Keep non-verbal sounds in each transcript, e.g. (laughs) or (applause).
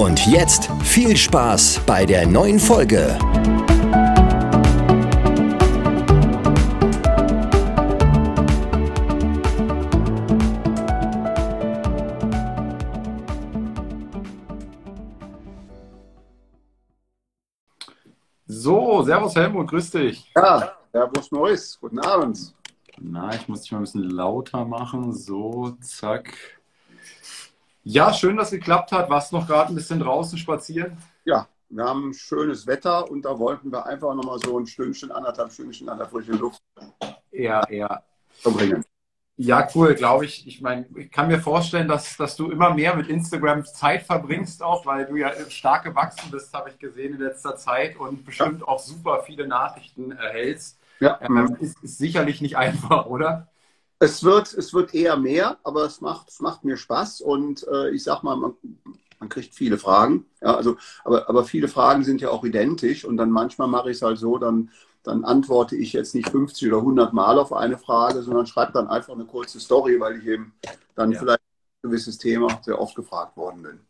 Und jetzt viel Spaß bei der neuen Folge. So, Servus Helmut, grüß dich. Ja, Servus Maurice, guten Abend. Na, ich muss dich mal ein bisschen lauter machen. So, zack. Ja, schön, dass es geklappt hat. Warst noch gerade ein bisschen draußen spazieren? Ja, wir haben schönes Wetter und da wollten wir einfach nochmal so ein Stündchen, anderthalb Stündchen an der frischen Luft Ja, ja. verbringen. Ja, cool, glaube ich. Ich meine, ich kann mir vorstellen, dass, dass du immer mehr mit Instagram Zeit verbringst, auch weil du ja stark gewachsen bist, habe ich gesehen in letzter Zeit und bestimmt auch super viele Nachrichten erhältst. Ja, Ähm, ist, ist sicherlich nicht (laughs) einfach, oder? Es wird, es wird eher mehr, aber es macht, es macht mir Spaß und äh, ich sag mal, man, man kriegt viele Fragen. Ja, also, aber, aber viele Fragen sind ja auch identisch und dann manchmal mache ich es halt so, dann, dann antworte ich jetzt nicht 50 oder 100 Mal auf eine Frage, sondern schreibe dann einfach eine kurze Story, weil ich eben dann Ja. vielleicht ein gewisses Thema sehr oft gefragt worden bin.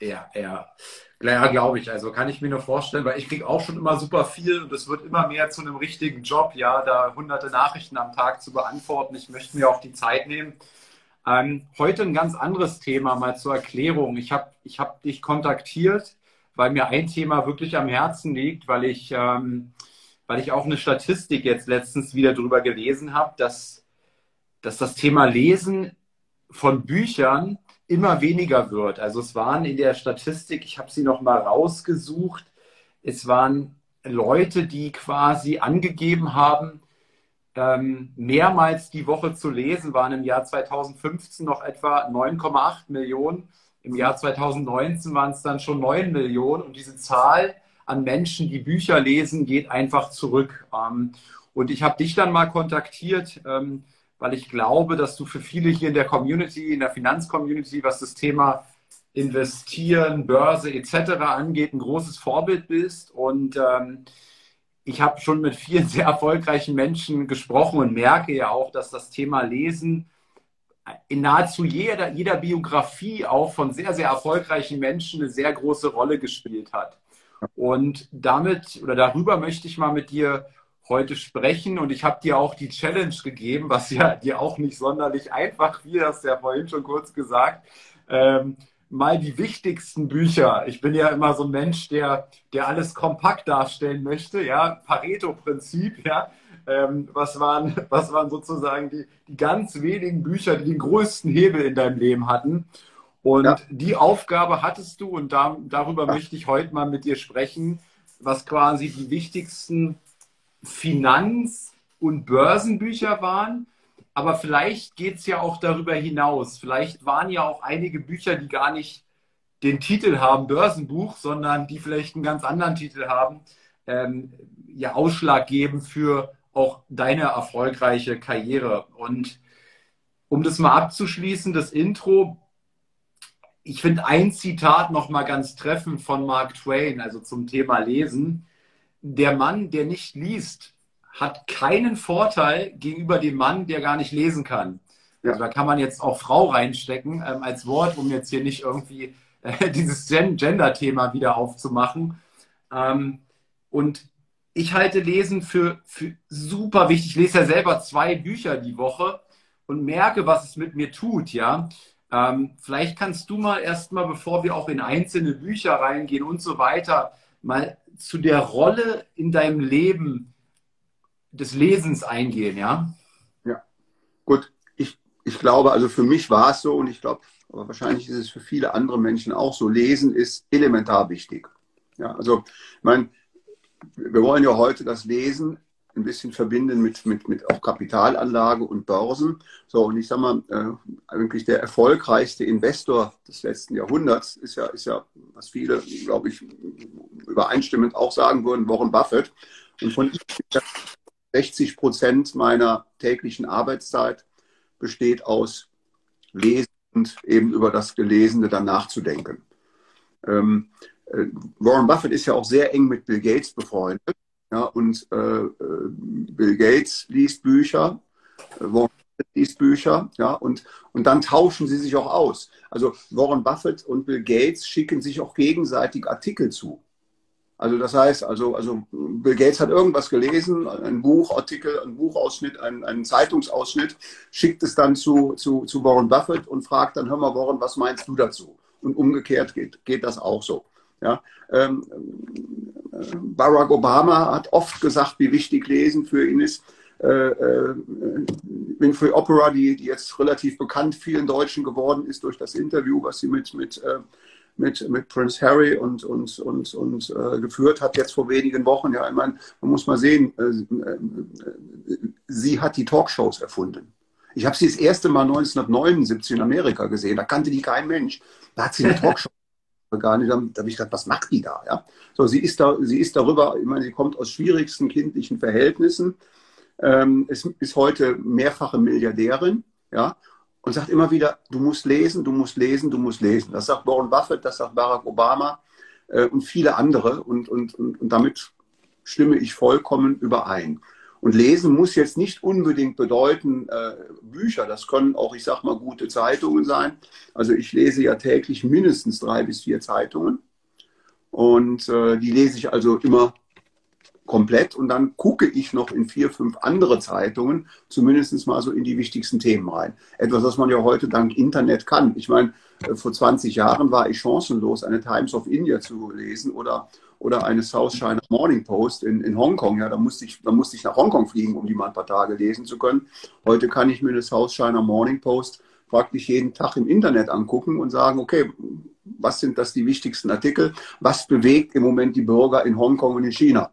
Ja, ja. Ja, glaube ich. Also kann ich mir nur vorstellen, weil ich kriege auch schon immer super viel und es wird immer mehr zu einem richtigen Job, ja, da hunderte Nachrichten am Tag zu beantworten. Ich möchte mir auch die Zeit nehmen. Ähm, heute ein ganz anderes Thema mal zur Erklärung. Ich habe ich hab dich kontaktiert, weil mir ein Thema wirklich am Herzen liegt, weil ich, ähm, weil ich auch eine Statistik jetzt letztens wieder drüber gelesen habe, dass, dass das Thema Lesen von Büchern immer weniger wird. Also es waren in der Statistik, ich habe sie noch mal rausgesucht, es waren Leute, die quasi angegeben haben, ähm, mehrmals die Woche zu lesen, waren im Jahr 2015 noch etwa 9,8 Millionen. Im Jahr 2019 waren es dann schon 9 Millionen. Und diese Zahl an Menschen, die Bücher lesen, geht einfach zurück. Ähm, und ich habe dich dann mal kontaktiert, ähm, weil ich glaube, dass du für viele hier in der Community, in der Finanzcommunity, was das Thema Investieren, Börse etc. angeht, ein großes Vorbild bist. Und ähm, ich habe schon mit vielen (laughs) sehr erfolgreichen Menschen gesprochen und merke ja auch, dass das Thema Lesen in nahezu jeder, jeder Biografie auch von sehr, sehr erfolgreichen Menschen eine sehr große Rolle gespielt hat. Und damit oder darüber möchte ich mal mit dir heute sprechen. Und ich habe dir auch die Challenge gegeben, was ja dir auch nicht sonderlich einfach fiel, hast du ja vorhin schon kurz gesagt. Ähm, mal die wichtigsten Bücher. Ich bin ja immer so ein Mensch, der, der alles kompakt darstellen möchte, ja, Pareto-Prinzip, ja. Ähm, was, waren, (laughs) was waren sozusagen die, die ganz wenigen Bücher, die den größten Hebel in deinem Leben hatten? Und Ja. die Aufgabe hattest du und da, darüber möchte ich heute mal mit dir sprechen, was quasi die wichtigsten Finanz- und Börsenbücher waren. Aber vielleicht geht es ja auch darüber hinaus. Vielleicht waren ja auch einige Bücher, die gar nicht den Titel haben, Börsenbuch, sondern die vielleicht einen ganz anderen Titel haben, ähm, ja ausschlaggebend für auch deine erfolgreiche Karriere. Und um das mal abzuschließen, das Intro, ich finde ein Zitat noch mal ganz treffend von Mark Twain, also zum Thema Lesen. Der Mann, der nicht liest, hat keinen Vorteil gegenüber dem Mann, der gar nicht lesen kann. Ja. Also da kann man jetzt auch Frau reinstecken ähm, als Wort, um jetzt hier nicht irgendwie äh, (laughs) dieses Gen Gender-Thema wieder aufzumachen. Ähm, und ich halte Lesen für, für super wichtig. Ich lese ja selber zwei Bücher die Woche und merke, was es mit mir tut, ja. Ähm, vielleicht kannst du mal erstmal, bevor wir auch in einzelne Bücher reingehen und so weiter, mal zu der Rolle in deinem Leben des Lesens eingehen, ja? Gut, ich, ich glaube, also für mich war es so und ich glaube, aber wahrscheinlich ist es für viele andere Menschen auch so. Lesen ist elementar wichtig. Ja, also, ich meine, wir wollen ja heute das Lesen ein bisschen verbinden mit, mit, mit auch Kapitalanlage und Börsen. So, und ich sag mal, äh, eigentlich der erfolgreichste Investor des letzten Jahrhunderts ist ja, ist ja, was viele, glaube ich, übereinstimmend auch sagen würden, Warren Buffett. Und von 60 Prozent meiner täglichen Arbeitszeit besteht aus Lesen und eben über das Gelesene dann nachzudenken. Ähm, äh, Warren Buffett ist ja auch sehr eng mit Bill Gates befreundet. Ja, und äh, äh Bill Gates liest Bücher, äh, Warren Buffett liest Bücher, ja, und, und dann tauschen sie sich auch aus. Also Warren Buffett und Bill Gates schicken sich auch gegenseitig Artikel zu. Also das heißt, also, also Bill Gates hat irgendwas gelesen, ein Buchartikel, ein Buchausschnitt, einen, Zeitungsausschnitt, schickt es dann zu, zu, zu Warren Buffett und fragt dann, hör mal Warren, was meinst du dazu? Und umgekehrt geht, geht das auch so. Ja, ähm, Barack Obama hat oft gesagt, wie wichtig Lesen für ihn ist. Äh, äh, Winfrey Opera, die, die jetzt relativ bekannt vielen Deutschen geworden ist durch das Interview, was sie mit, mit, äh, mit, mit Prince Harry und, und, und, und äh, geführt hat, jetzt vor wenigen Wochen. Ja, ich meine, man muss mal sehen, äh, äh, sie hat die Talkshows erfunden. Ich habe sie das erste Mal 1979 in Amerika gesehen. Da kannte die kein Mensch. Da hat sie eine Talkshow (laughs) gar nicht. Da habe ich gedacht, was macht die da? Ja? So, sie ist da, sie ist darüber, ich meine, sie kommt aus schwierigsten kindlichen Verhältnissen, ähm, ist, ist heute mehrfache Milliardärin, ja, und sagt immer wieder, du musst lesen, du musst lesen, du musst lesen. Das sagt Warren Buffett, das sagt Barack Obama äh, und viele andere. Und, und, und, und damit stimme ich vollkommen überein. Und lesen muss jetzt nicht unbedingt bedeuten äh, Bücher. Das können auch, ich sag mal, gute Zeitungen sein. Also ich lese ja täglich mindestens drei bis vier Zeitungen. Und äh, die lese ich also immer komplett und dann gucke ich noch in vier, fünf andere Zeitungen, zumindest mal so in die wichtigsten Themen rein. Etwas, was man ja heute dank Internet kann. Ich meine, äh, vor 20 Jahren war ich chancenlos, eine Times of India zu lesen oder oder eine South China Morning Post in, in Hongkong. Ja, da musste, ich, da musste ich nach Hongkong fliegen, um die mal ein paar Tage lesen zu können. Heute kann ich mir eine South China Morning Post praktisch jeden Tag im Internet angucken und sagen, okay, was sind das die wichtigsten Artikel? Was bewegt im Moment die Bürger in Hongkong und in China?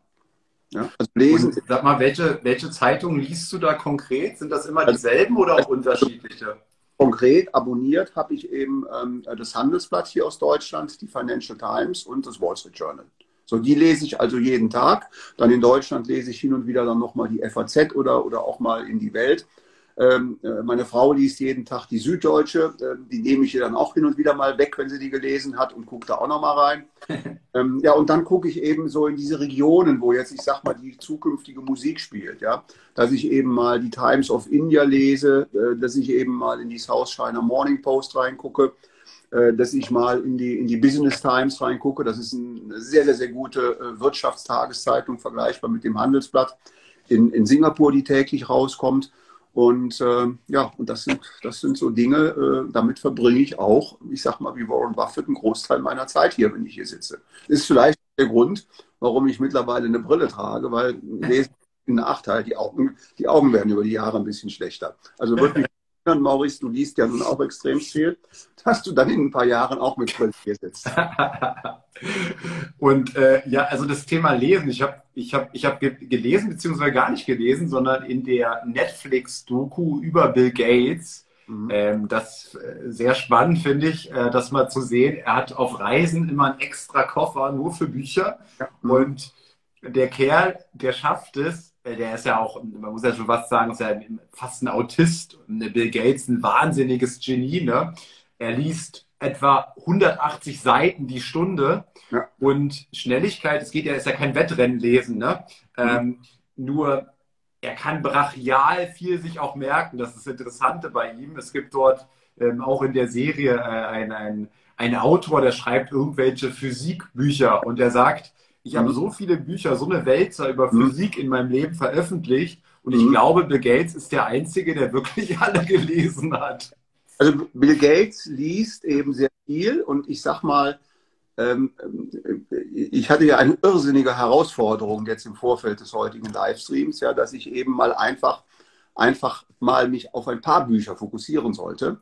Ja, also lesen. Und sag mal, welche, welche Zeitungen liest du da konkret? Sind das immer also dieselben oder auch unterschiedliche? Konkret abonniert habe ich eben ähm, das Handelsblatt hier aus Deutschland, die Financial Times und das Wall Street Journal. So, die lese ich also jeden Tag. Dann in Deutschland lese ich hin und wieder dann nochmal die FAZ oder, oder auch mal in die Welt. Ähm, äh, meine Frau liest jeden Tag die Süddeutsche. Äh, die nehme ich ihr dann auch hin und wieder mal weg, wenn sie die gelesen hat und gucke da auch nochmal rein. (laughs) ähm, ja, und dann gucke ich eben so in diese Regionen, wo jetzt, ich sag mal, die zukünftige Musik spielt. Ja, dass ich eben mal die Times of India lese, äh, dass ich eben mal in die South China Morning Post reingucke dass ich mal in die, in die Business Times reingucke. Das ist eine sehr, sehr, sehr gute äh, Wirtschaftstageszeitung, vergleichbar mit dem Handelsblatt in, in Singapur, die täglich rauskommt. Und äh, ja, und das sind, das sind so Dinge, äh, damit verbringe ich auch, ich sag mal, wie Warren Buffett, einen Großteil meiner Zeit hier, wenn ich hier sitze. Das ist vielleicht der Grund, warum ich mittlerweile eine Brille trage, weil (laughs) Lesen ein Nachteil, die Augen, die Augen werden über die Jahre ein bisschen schlechter. Also wirklich (laughs) Maurice, du liest ja nun auch extrem viel, dass du dann in ein paar Jahren auch mit Brille hier sitzt. (laughs) Und äh, ja, also das Thema Lesen, ich habe ich hab, ich hab gelesen, beziehungsweise gar nicht gelesen, sondern in der Netflix-Doku über Bill Gates, mhm. ähm, das äh, sehr spannend finde ich, äh, das mal zu sehen. Er hat auf Reisen immer einen extra Koffer nur für Bücher. Ja. Und der Kerl, der schafft es, der ist ja auch, man muss ja schon fast sagen, ist ja fast ein Autist. Bill Gates ein wahnsinniges Genie. Ne? Er liest etwa 180 Seiten die Stunde ja. und Schnelligkeit, es geht ja, ist ja kein Wettrennen lesen, ne? Mhm. Ähm, nur er kann brachial viel sich auch merken. Das ist das Interessante bei ihm. Es gibt dort ähm, auch in der Serie äh, einen ein Autor, der schreibt irgendwelche Physikbücher und der sagt, ich habe mhm. so viele Bücher, so eine Wälzer über mhm. Physik in meinem Leben veröffentlicht und ich mhm. glaube, Bill Gates ist der Einzige, der wirklich (laughs) alle gelesen hat. Also Bill Gates liest eben sehr viel und ich sag mal, ähm, ich hatte ja eine irrsinnige Herausforderung jetzt im Vorfeld des heutigen Livestreams, ja, dass ich eben mal einfach, einfach mal mich auf ein paar Bücher fokussieren sollte.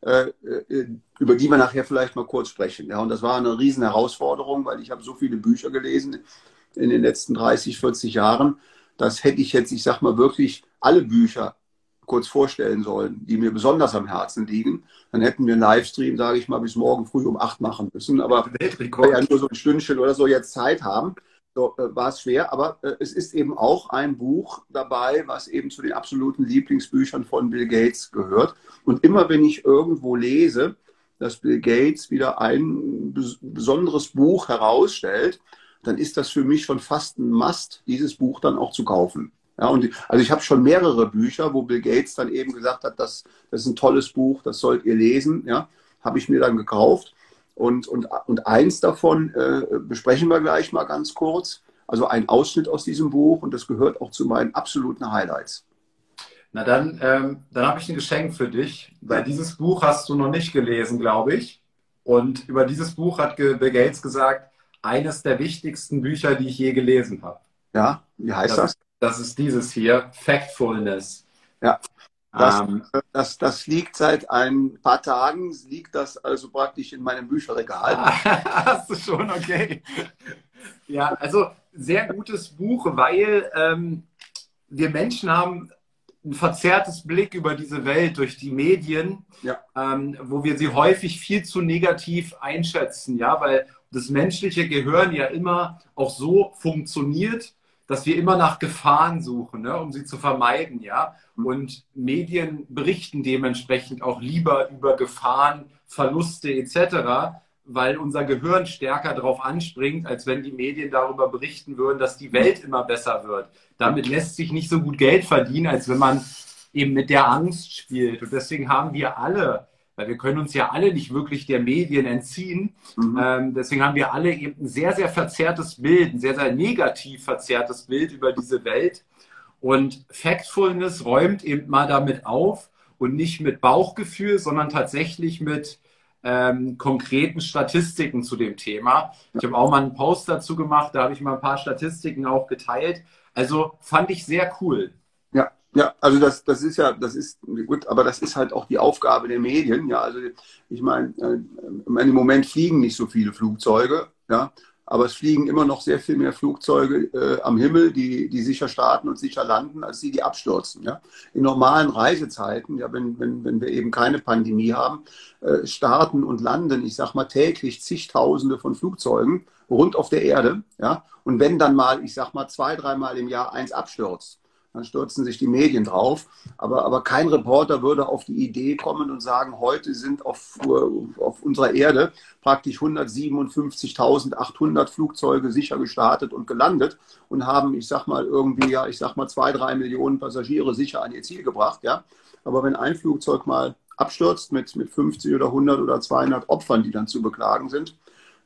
Äh, äh, über die wir nachher vielleicht mal kurz sprechen. Ja, und das war eine riesen Herausforderung, weil ich habe so viele Bücher gelesen in den letzten 30, 40 Jahren, dass hätte ich jetzt, ich sag mal, wirklich alle Bücher kurz vorstellen sollen, die mir besonders am Herzen liegen, dann hätten wir einen Livestream, sage ich mal, bis morgen früh um acht machen müssen. Aber wir ja nur so ein Stündchen oder so jetzt Zeit haben, war es schwer. Aber äh, es ist eben auch ein Buch dabei, was eben zu den absoluten Lieblingsbüchern von Bill Gates gehört. Und immer wenn ich irgendwo lese, dass Bill Gates wieder ein besonderes Buch herausstellt, dann ist das für mich schon fast ein Must, dieses Buch dann auch zu kaufen. Ja, und also ich habe schon mehrere Bücher, wo Bill Gates dann eben gesagt hat, das, das ist ein tolles Buch, das sollt ihr lesen. Ja, habe ich mir dann gekauft. Und, und, und eins davon äh, besprechen wir gleich mal ganz kurz. Also ein Ausschnitt aus diesem Buch und das gehört auch zu meinen absoluten Highlights. Na dann, ähm, dann habe ich ein Geschenk für dich, weil dieses Buch hast du noch nicht gelesen, glaube ich. Und über dieses Buch hat Bill Gates gesagt, eines der wichtigsten Bücher, die ich je gelesen habe. Ja, wie heißt das? Das, das ist dieses hier, Factfulness. Ja. Das, ähm, das, das, liegt seit ein paar Tagen, liegt das also praktisch in meinem Bücherregal. (laughs) Hast du schon, okay. Ja, also sehr gutes Buch, weil ähm, wir Menschen haben ein verzerrtes Blick über diese Welt durch die Medien, ja. ähm, wo wir sie häufig viel zu negativ einschätzen, ja, weil das menschliche Gehirn ja immer auch so funktioniert, dass wir immer nach Gefahren suchen, ne, um sie zu vermeiden, ja. Und Medien berichten dementsprechend auch lieber über Gefahren, Verluste etc., weil unser Gehirn stärker darauf anspringt, als wenn die Medien darüber berichten würden, dass die Welt immer besser wird. Damit lässt sich nicht so gut Geld verdienen, als wenn man eben mit der Angst spielt. Und deswegen haben wir alle, weil wir können uns ja alle nicht wirklich der Medien entziehen, mhm. ähm, deswegen haben wir alle eben ein sehr, sehr verzerrtes Bild, ein sehr, sehr negativ verzerrtes Bild über diese Welt. Und Factfulness räumt eben mal damit auf und nicht mit Bauchgefühl, sondern tatsächlich mit ähm, konkreten Statistiken zu dem Thema. Ich habe auch mal einen Post dazu gemacht, da habe ich mal ein paar Statistiken auch geteilt. Also fand ich sehr cool. Ja, also das, das ist ja, das ist gut, aber das ist halt auch die Aufgabe der Medien. Ja, also ich meine, äh, im Moment fliegen nicht so viele Flugzeuge, ja, aber es fliegen immer noch sehr viel mehr Flugzeuge äh, am Himmel, die, die sicher starten und sicher landen, als die, die abstürzen. Ja? In normalen Reisezeiten, ja, wenn, wenn, wenn wir eben keine Pandemie haben, äh, starten und landen, ich sag mal, täglich zigtausende von Flugzeugen rund auf der Erde. Ja? Und wenn dann mal, ich sag mal, zwei, dreimal im Jahr eins abstürzt, dann stürzen sich die Medien drauf. Aber, aber kein Reporter würde auf die Idee kommen und sagen, heute sind auf, auf unserer Erde praktisch 157.800 Flugzeuge sicher gestartet und gelandet und haben, ich sag mal, irgendwie, ja, ich sag mal, zwei, drei Millionen Passagiere sicher an ihr Ziel gebracht. Ja? Aber wenn ein Flugzeug mal abstürzt mit, mit 50 oder 100 oder 200 Opfern, die dann zu beklagen sind,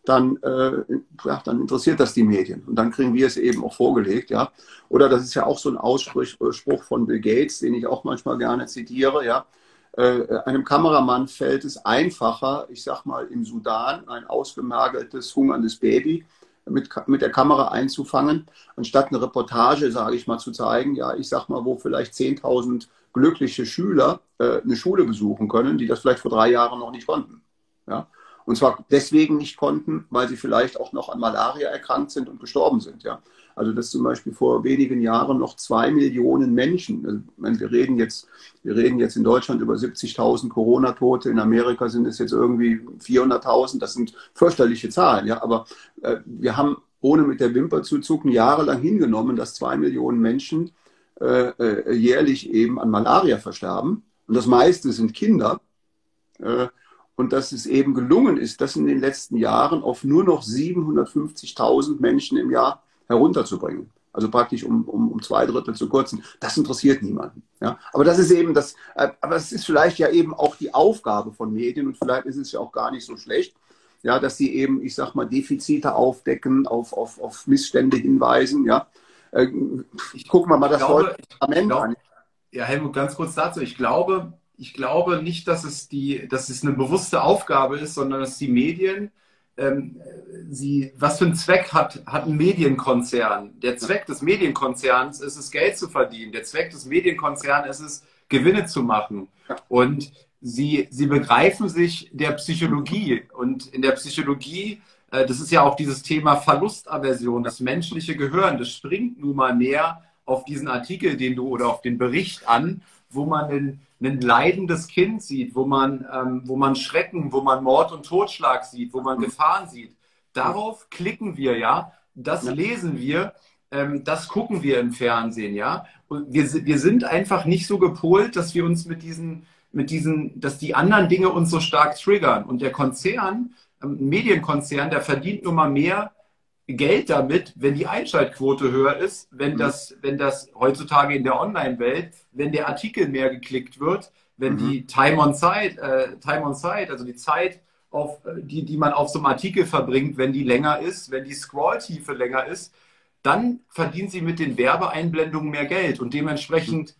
dann, äh, ja, dann interessiert das die Medien. Und dann kriegen wir es eben auch vorgelegt, ja. Oder das ist ja auch so ein Ausspruch von Bill Gates, den ich auch manchmal gerne zitiere, ja. Äh, einem Kameramann fällt es einfacher, ich sag mal, im Sudan ein ausgemergeltes, hungerndes Baby mit, mit der Kamera einzufangen, anstatt eine Reportage, sage ich mal, zu zeigen, ja, ich sag mal, wo vielleicht 10.000 glückliche Schüler äh, eine Schule besuchen können, die das vielleicht vor drei Jahren noch nicht konnten. Ja? Und zwar deswegen nicht konnten, weil sie vielleicht auch noch an Malaria erkrankt sind und gestorben sind. Ja? Also dass zum Beispiel vor wenigen Jahren noch zwei Millionen Menschen, also wir reden jetzt, wir reden jetzt in Deutschland über 70.000 Corona-Tote, in Amerika sind es jetzt irgendwie 400.000, das sind fürchterliche Zahlen, ja, aber äh, wir haben ohne mit der Wimper zu zucken jahrelang hingenommen, dass zwei Millionen Menschen äh, äh, jährlich eben an Malaria versterben und das meiste sind Kinder. Und dass es eben gelungen ist, das in den letzten Jahren auf nur noch 750.000 Menschen im Jahr herunterzubringen. Also praktisch um, um, um zwei Drittel zu kürzen. Das interessiert niemanden. Ja? Aber das ist eben das, äh, aber es ist vielleicht ja eben auch die Aufgabe von Medien und vielleicht ist es ja auch gar nicht so schlecht, ja, dass sie eben, ich sag mal, Defizite aufdecken, auf, auf, auf Missstände hinweisen, ja. Äh, ich gucke mal, mal das glaube, Parlament an. Ja, Helmut, ganz kurz dazu. Ich glaube, ich glaube nicht, dass es, die, dass es eine bewusste Aufgabe ist, sondern dass die Medien, ähm, sie, was für einen Zweck hat, hat ein Medienkonzern? Der Zweck des Medienkonzerns ist es, Geld zu verdienen. Der Zweck des Medienkonzerns ist es, Gewinne zu machen. Und sie, sie begreifen sich der Psychologie. Und in der Psychologie, äh, das ist ja auch dieses Thema Verlustaversion, das menschliche Gehirn, das springt nun mal mehr auf diesen Artikel, den du oder auf den Bericht an, wo man ein, ein leidendes Kind sieht, wo man, ähm, wo man Schrecken, wo man Mord und Totschlag sieht, wo man Gefahren sieht. Darauf klicken wir, ja. Das ja. lesen wir, ähm, das gucken wir im Fernsehen, ja. Und wir, wir sind einfach nicht so gepolt, dass wir uns mit diesen, mit diesen, dass die anderen Dinge uns so stark triggern. Und der Konzern, ähm, ein Medienkonzern, der verdient nun mal mehr Geld damit, wenn die Einschaltquote höher ist, wenn mhm. das, wenn das heutzutage in der Online-Welt, wenn der Artikel mehr geklickt wird, wenn mhm. die Time on Site, äh, Time on Site, also die Zeit, auf, äh, die, die man auf so einem Artikel verbringt, wenn die länger ist, wenn die Scrolltiefe länger ist, dann verdient sie mit den Werbeeinblendungen mehr Geld. Und dementsprechend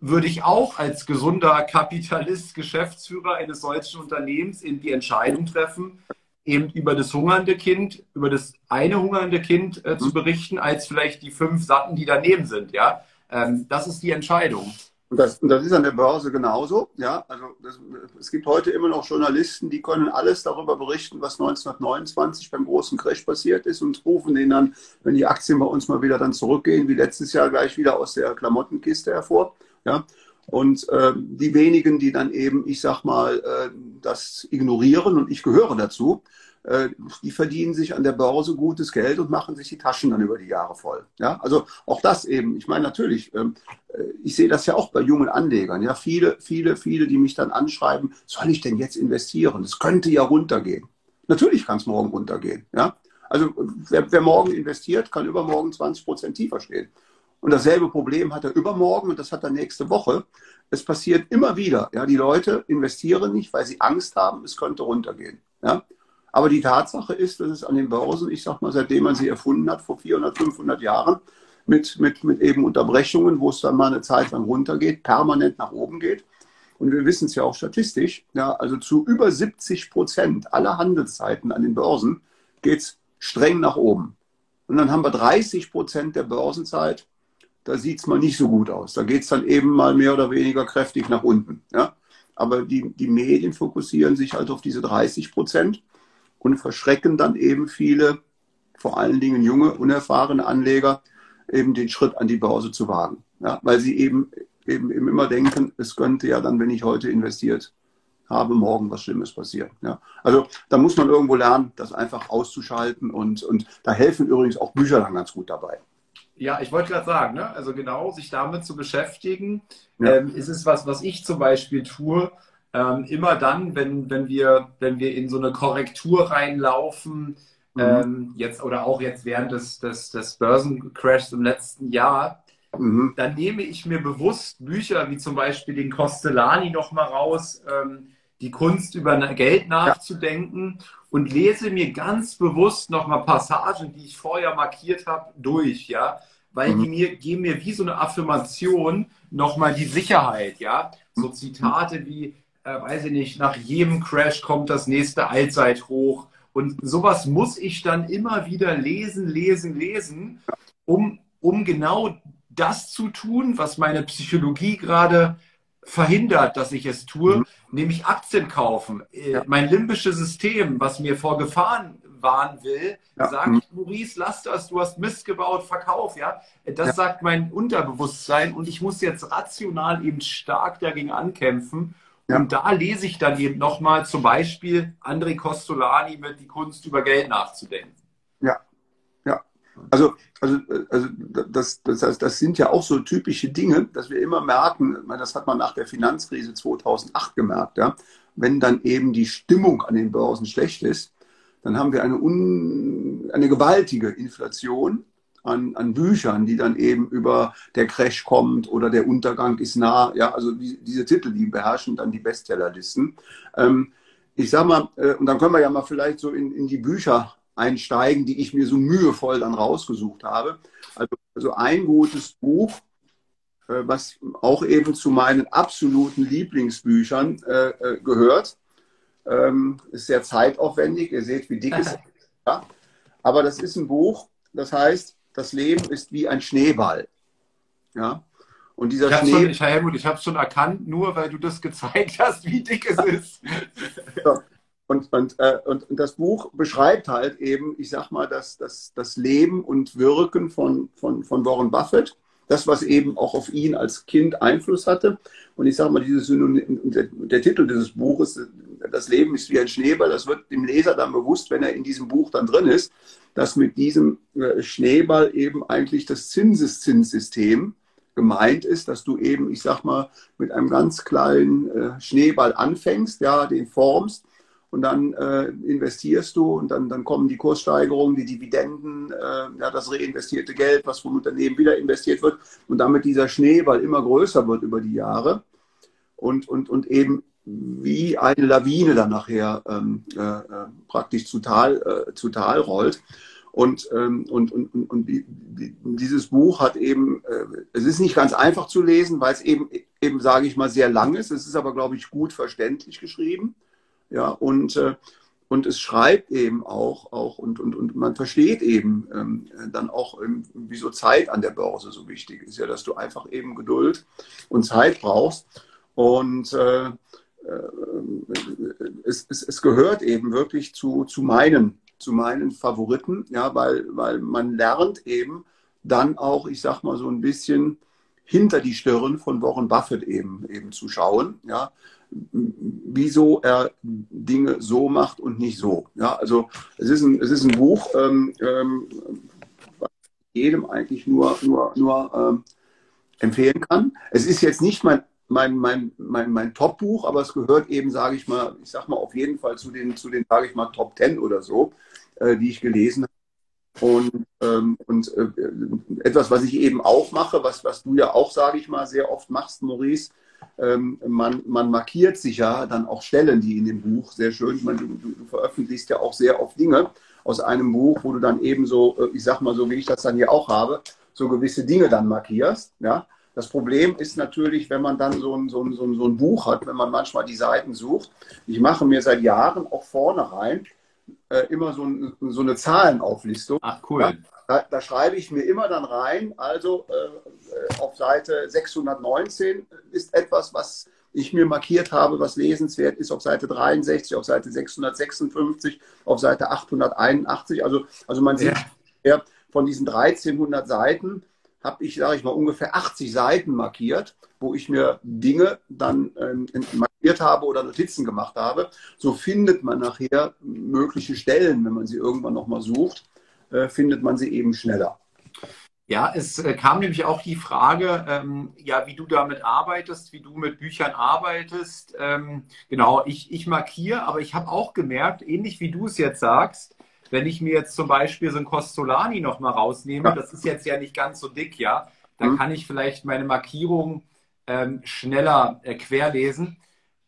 würde ich auch als gesunder Kapitalist, Geschäftsführer eines solchen Unternehmens eben die Entscheidung treffen, eben über das hungernde Kind, über das eine hungernde Kind äh, zu berichten, als vielleicht die fünf Satten, die daneben sind. Ja, ähm, das ist die Entscheidung. Und das, und das ist an der Börse genauso. Ja, also das, es gibt heute immer noch Journalisten, die können alles darüber berichten, was 1929 beim großen Crash passiert ist und rufen den dann, wenn die Aktien bei uns mal wieder dann zurückgehen, wie letztes Jahr gleich wieder aus der Klamottenkiste hervor. Ja, und äh, die wenigen, die dann eben, ich sag mal, äh, das ignorieren und ich gehöre dazu, äh, die verdienen sich an der Börse gutes Geld und machen sich die Taschen dann über die Jahre voll. Ja, also auch das eben. Ich meine natürlich, ähm, äh, ich sehe das ja auch bei jungen Anlegern. Ja, viele, viele, viele, die mich dann anschreiben, soll ich denn jetzt investieren? Es könnte ja runtergehen. Natürlich kann es morgen runtergehen. Ja, also wer, wer morgen investiert, kann übermorgen 20 Prozent tiefer stehen. Und dasselbe Problem hat er übermorgen und das hat er nächste Woche. Es passiert immer wieder. Ja, die Leute investieren nicht, weil sie Angst haben, es könnte runtergehen. Ja, aber die Tatsache ist, dass es an den Börsen, ich sag mal, seitdem man sie erfunden hat, vor 400, 500 Jahren, mit, mit, mit eben Unterbrechungen, wo es dann mal eine Zeit lang runtergeht, permanent nach oben geht. Und wir wissen es ja auch statistisch, ja, also zu über 70 Prozent aller Handelszeiten an den Börsen geht es streng nach oben. Und dann haben wir 30 Prozent der Börsenzeit, da sieht es mal nicht so gut aus. Da geht es dann eben mal mehr oder weniger kräftig nach unten. Ja? Aber die, die Medien fokussieren sich halt auf diese 30 Prozent und verschrecken dann eben viele, vor allen Dingen junge, unerfahrene Anleger, eben den Schritt an die Börse zu wagen. Ja, weil sie eben, eben, eben immer denken, es könnte ja dann, wenn ich heute investiert habe, morgen was Schlimmes passieren. Ja, also da muss man irgendwo lernen, das einfach auszuschalten und, und da helfen übrigens auch Bücher dann ganz gut dabei. Ja, ich wollte gerade sagen, ne? also genau, sich damit zu beschäftigen, ja. ähm, ist es was, was ich zum Beispiel tue, ähm, immer dann, wenn, wenn, wir, wenn wir in so eine Korrektur reinlaufen, mhm. ähm, jetzt oder auch jetzt während des, des, des Börsencrashs im letzten Jahr, mhm. dann nehme ich mir bewusst Bücher wie zum Beispiel den Costellani nochmal raus, ähm, die Kunst über Geld nachzudenken ja. Und lese mir ganz bewusst nochmal Passagen, die ich vorher markiert habe, durch, ja, weil mhm. die mir geben mir wie so eine Affirmation nochmal die Sicherheit, ja, so Zitate wie äh, weiß ich nicht, nach jedem Crash kommt das nächste Allzeit hoch. Und sowas muss ich dann immer wieder lesen, lesen, lesen, um, um genau das zu tun, was meine Psychologie gerade verhindert, dass ich es tue, mhm. nämlich Aktien kaufen. Äh, ja. Mein limbisches System, was mir vor Gefahren warnen will, ja. sagt, mhm. Maurice, lass das, du hast Mist gebaut, verkauf, ja. Das ja. sagt mein Unterbewusstsein und ich muss jetzt rational eben stark dagegen ankämpfen. Und da lese ich dann eben nochmal zum Beispiel André Costolani mit Die Kunst über Geld nachzudenken. Also, also, also das, das, das sind ja auch so typische Dinge, dass wir immer merken, das hat man nach der Finanzkrise 2008 gemerkt, ja, wenn dann eben die Stimmung an den Börsen schlecht ist, dann haben wir eine, un, eine gewaltige Inflation an, an Büchern, die dann eben über der Crash kommt oder der Untergang ist nah. Ja, also die, diese Titel, die beherrschen dann die Bestsellerlisten. Ähm, ich sag mal, äh, und dann können wir ja mal vielleicht so in, in die Bücher einsteigen, die ich mir so mühevoll dann rausgesucht habe. Also, also ein gutes Buch, äh, was auch eben zu meinen absoluten Lieblingsbüchern äh, äh gehört. Ähm, ist sehr zeitaufwendig. Ihr seht, wie dick es (laughs) ist. Ja? Aber das ist ein Buch, das heißt das Leben ist wie ein Schneeball. Ja? Und dieser ich Schnee. Schon, ich, Helmut, ich habe es schon erkannt, nur weil du das gezeigt hast, wie dick es ist. Ja. Und, und, äh, und, und das Buch beschreibt halt eben, ich sag mal, das, das, das Leben und Wirken von, von, von Warren Buffett. Das, was eben auch auf ihn als Kind Einfluss hatte. Und ich sage mal, dieses Synonym, der, der, Titel dieses Buches, Das Leben ist wie ein Schneeball, das wird dem Leser dann bewusst, wenn er in diesem Buch dann drin ist, dass mit diesem äh, Schneeball eben eigentlich das Zinseszinssystem gemeint ist, dass du eben, ich sag mal, mit einem ganz kleinen äh, Schneeball anfängst, ja, den formst und dann äh, investierst du und dann, dann kommen die Kurssteigerungen, die Dividenden, äh, ja, das reinvestierte Geld, was vom Unternehmen wieder investiert wird und damit dieser Schneeball immer größer wird über die Jahre und, und, und eben wie eine Lawine dann nachher ähm, äh, äh praktisch zu Tal, äh, zu Tal rollt. Und, ähm, und, und, und die, dieses Buch hat eben, äh, es ist nicht ganz einfach zu lesen, weil es eben, eben sage ich mal, sehr lang ist. Es ist aber, glaube ich, gut verständlich geschrieben. Ja, und, äh, und es schreibt eben auch, auch und, und, und man versteht eben ähm, dann auch, ähm, wieso Zeit an der Börse so wichtig ist, ja, dass du einfach eben Geduld und Zeit brauchst. Und äh, äh, es, es, es gehört eben wirklich zu, zu meinen, zu meinen Favoriten, ja, weil, weil man lernt eben dann auch, ich sag mal, so ein bisschen hinter die Stirn von Warren Buffett eben, eben zu schauen, ja, wieso er Dinge so macht und nicht so. Ja, also es ist ein, es ist ein Buch, ähm, ähm, was jedem eigentlich nur, nur, nur ähm, empfehlen kann. Es ist jetzt nicht mein, mein, mein, mein, mein Top-Buch, aber es gehört eben, sage ich mal, ich sag mal auf jeden Fall zu den, zu den sage ich mal, Top Ten oder so, äh, die ich gelesen habe. Und, ähm, und äh, etwas, was ich eben auch mache, was, was du ja auch, sage ich mal, sehr oft machst, Maurice, ähm, man, man markiert sich ja dann auch Stellen, die in dem Buch sehr schön, man, du, du, veröffentlichst ja auch sehr oft Dinge aus einem Buch, wo du dann eben so, äh, ich sag mal so, wie ich das dann hier auch habe, so gewisse Dinge dann markierst. Ja? Das Problem ist natürlich, wenn man dann so ein, so, ein, so, ein, so ein Buch hat, wenn man manchmal die Seiten sucht. Ich mache mir seit Jahren auch vorne rein äh, immer so, ein, so, eine Zahlenauflistung. Ach, cool. Ja? Da, da, schreibe ich mir immer dann rein, also äh, auf Seite 619 ist etwas, was ich mir markiert habe, was lesenswert ist, auf Seite 63, auf Seite 656, auf Seite 881. Also, also man sieht, ja. von diesen 1300 Seiten habe ich, sage ich mal, ungefähr 80 Seiten markiert, wo ich mir Dinge dann ähm, markiert habe oder Notizen gemacht habe. So findet man nachher mögliche Stellen, wenn man sie irgendwann nochmal sucht, äh, findet man sie eben schneller. Ja, es äh, kam nämlich auch die Frage, ähm, ja, wie du damit arbeitest, wie du mit Büchern arbeitest. Ähm, genau, ich, ich markiere, aber ich habe auch gemerkt, ähnlich wie du es jetzt sagst, wenn ich mir jetzt zum Beispiel so ein Costolani nochmal rausnehme, das ist jetzt ja nicht ganz so dick, ja, dann mhm. kann ich vielleicht meine Markierung ähm, schneller äh, querlesen.